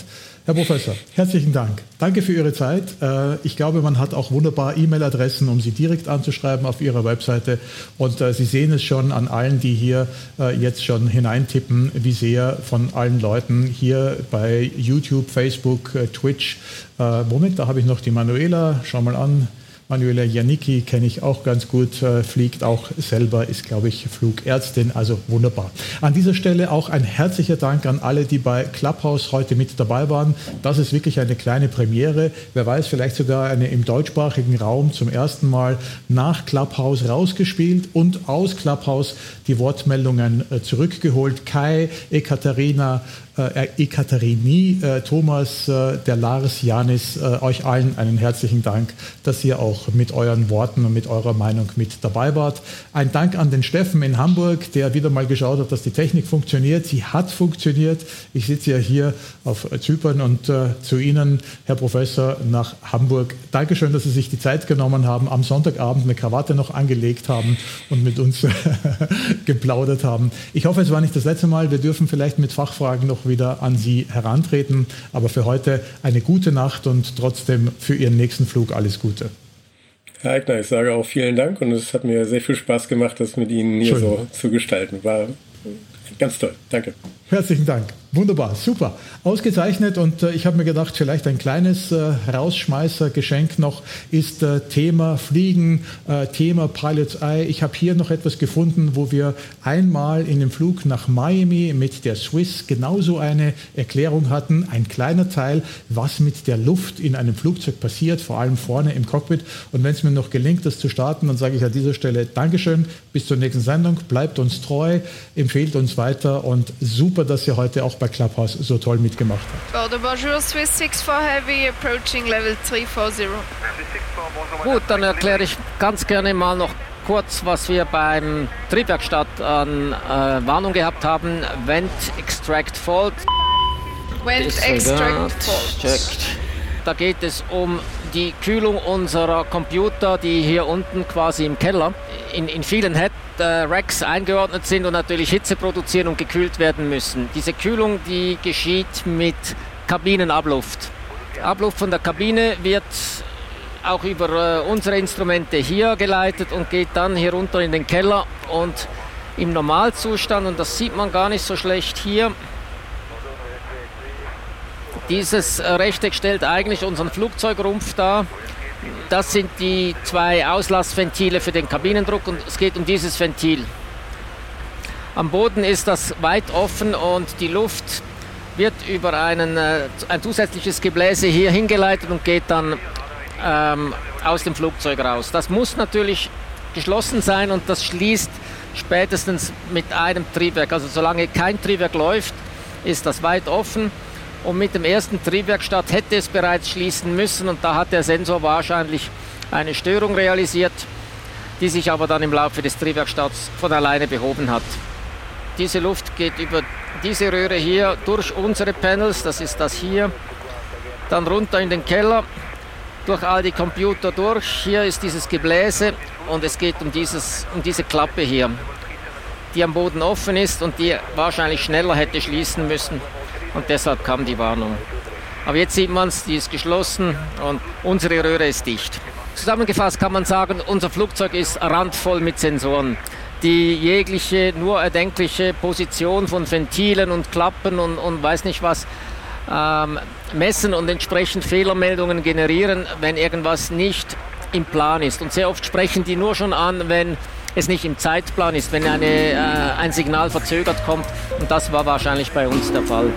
Herr Professor, herzlichen Dank. Danke für Ihre Zeit. Äh, ich glaube, man hat auch wunderbar E-Mail-Adressen, um Sie direkt anzuschreiben auf Ihrer Webseite. Und äh, Sie sehen es schon an allen, die hier äh, jetzt schon hineintippen, wie sehr von allen Leuten hier bei YouTube, Facebook, Twitch. Moment, da habe ich noch die Manuela. Schau mal an. Manuela Janicki kenne ich auch ganz gut, äh, fliegt auch selber, ist, glaube ich, Flugärztin, also wunderbar. An dieser Stelle auch ein herzlicher Dank an alle, die bei Clubhouse heute mit dabei waren. Das ist wirklich eine kleine Premiere. Wer weiß, vielleicht sogar eine im deutschsprachigen Raum zum ersten Mal nach Clubhouse rausgespielt und aus Clubhouse die Wortmeldungen äh, zurückgeholt. Kai, Ekaterina, äh, Ekaterini, äh, Thomas, äh, der Lars, Janis, äh, euch allen einen herzlichen Dank, dass ihr auch mit euren Worten und mit eurer Meinung mit dabei wart. Ein Dank an den Steffen in Hamburg, der wieder mal geschaut hat, dass die Technik funktioniert. Sie hat funktioniert. Ich sitze ja hier auf Zypern und äh, zu Ihnen, Herr Professor, nach Hamburg. Dankeschön, dass Sie sich die Zeit genommen haben, am Sonntagabend eine Krawatte noch angelegt haben und mit uns geplaudert haben. Ich hoffe, es war nicht das letzte Mal. Wir dürfen vielleicht mit Fachfragen noch wieder an Sie herantreten. Aber für heute eine gute Nacht und trotzdem für Ihren nächsten Flug alles Gute. Herr Eigner, ich sage auch vielen Dank und es hat mir sehr viel Spaß gemacht, das mit Ihnen hier so zu gestalten. War ganz toll. Danke. Herzlichen Dank. Wunderbar, super, ausgezeichnet. Und äh, ich habe mir gedacht, vielleicht ein kleines äh, Rausschmeißer-Geschenk noch ist äh, Thema Fliegen, äh, Thema Pilot's Eye. Ich habe hier noch etwas gefunden, wo wir einmal in dem Flug nach Miami mit der Swiss genauso eine Erklärung hatten. Ein kleiner Teil, was mit der Luft in einem Flugzeug passiert, vor allem vorne im Cockpit. Und wenn es mir noch gelingt, das zu starten, dann sage ich an dieser Stelle Dankeschön, bis zur nächsten Sendung, bleibt uns treu, empfehlt uns weiter und super, dass ihr heute auch bei Clubhouse so toll mitgemacht hat. bonjour, Swiss 64 Heavy, approaching level 340. Gut, dann erkläre ich ganz gerne mal noch kurz, was wir beim Triebwerkstatt an äh, Warnung gehabt haben. Vent Extract Fault. Vent Extract Fault. Checkt. Da geht es um die Kühlung unserer Computer, die hier unten quasi im Keller in, in vielen Head äh, eingeordnet sind und natürlich Hitze produzieren und gekühlt werden müssen. Diese Kühlung, die geschieht mit Kabinenabluft. Abluft von der Kabine wird auch über äh, unsere Instrumente hier geleitet und geht dann hier runter in den Keller und im Normalzustand, und das sieht man gar nicht so schlecht hier, dieses Rechteck stellt eigentlich unseren Flugzeugrumpf dar. Das sind die zwei Auslassventile für den Kabinendruck und es geht um dieses Ventil. Am Boden ist das weit offen und die Luft wird über einen, äh, ein zusätzliches Gebläse hier hingeleitet und geht dann ähm, aus dem Flugzeug raus. Das muss natürlich geschlossen sein und das schließt spätestens mit einem Triebwerk. Also solange kein Triebwerk läuft, ist das weit offen und mit dem ersten Triebwerkstart hätte es bereits schließen müssen und da hat der Sensor wahrscheinlich eine Störung realisiert, die sich aber dann im Laufe des Triebwerkstarts von alleine behoben hat. Diese Luft geht über diese Röhre hier durch unsere Panels, das ist das hier, dann runter in den Keller, durch all die Computer durch. Hier ist dieses Gebläse und es geht um, dieses, um diese Klappe hier, die am Boden offen ist und die wahrscheinlich schneller hätte schließen müssen und deshalb kam die Warnung. Aber jetzt sieht man es, die ist geschlossen und unsere Röhre ist dicht. Zusammengefasst kann man sagen, unser Flugzeug ist randvoll mit Sensoren, die jegliche nur erdenkliche Position von Ventilen und Klappen und, und weiß nicht was ähm, messen und entsprechend Fehlermeldungen generieren, wenn irgendwas nicht im Plan ist. Und sehr oft sprechen die nur schon an, wenn es nicht im Zeitplan ist, wenn eine, äh, ein Signal verzögert kommt. Und das war wahrscheinlich bei uns der Fall.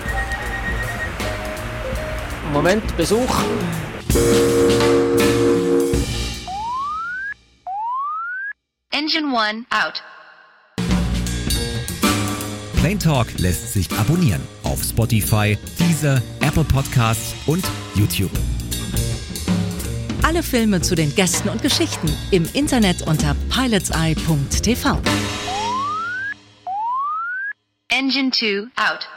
Moment, Besuch. Engine 1 out. Plain Talk lässt sich abonnieren auf Spotify, Deezer, Apple Podcasts und YouTube. Alle Filme zu den Gästen und Geschichten im Internet unter pilotseye.tv. Engine 2 out.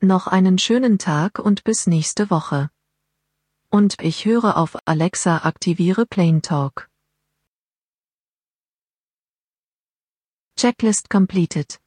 Noch einen schönen Tag und bis nächste Woche. Und ich höre auf Alexa aktiviere Plane Talk. Checklist completed.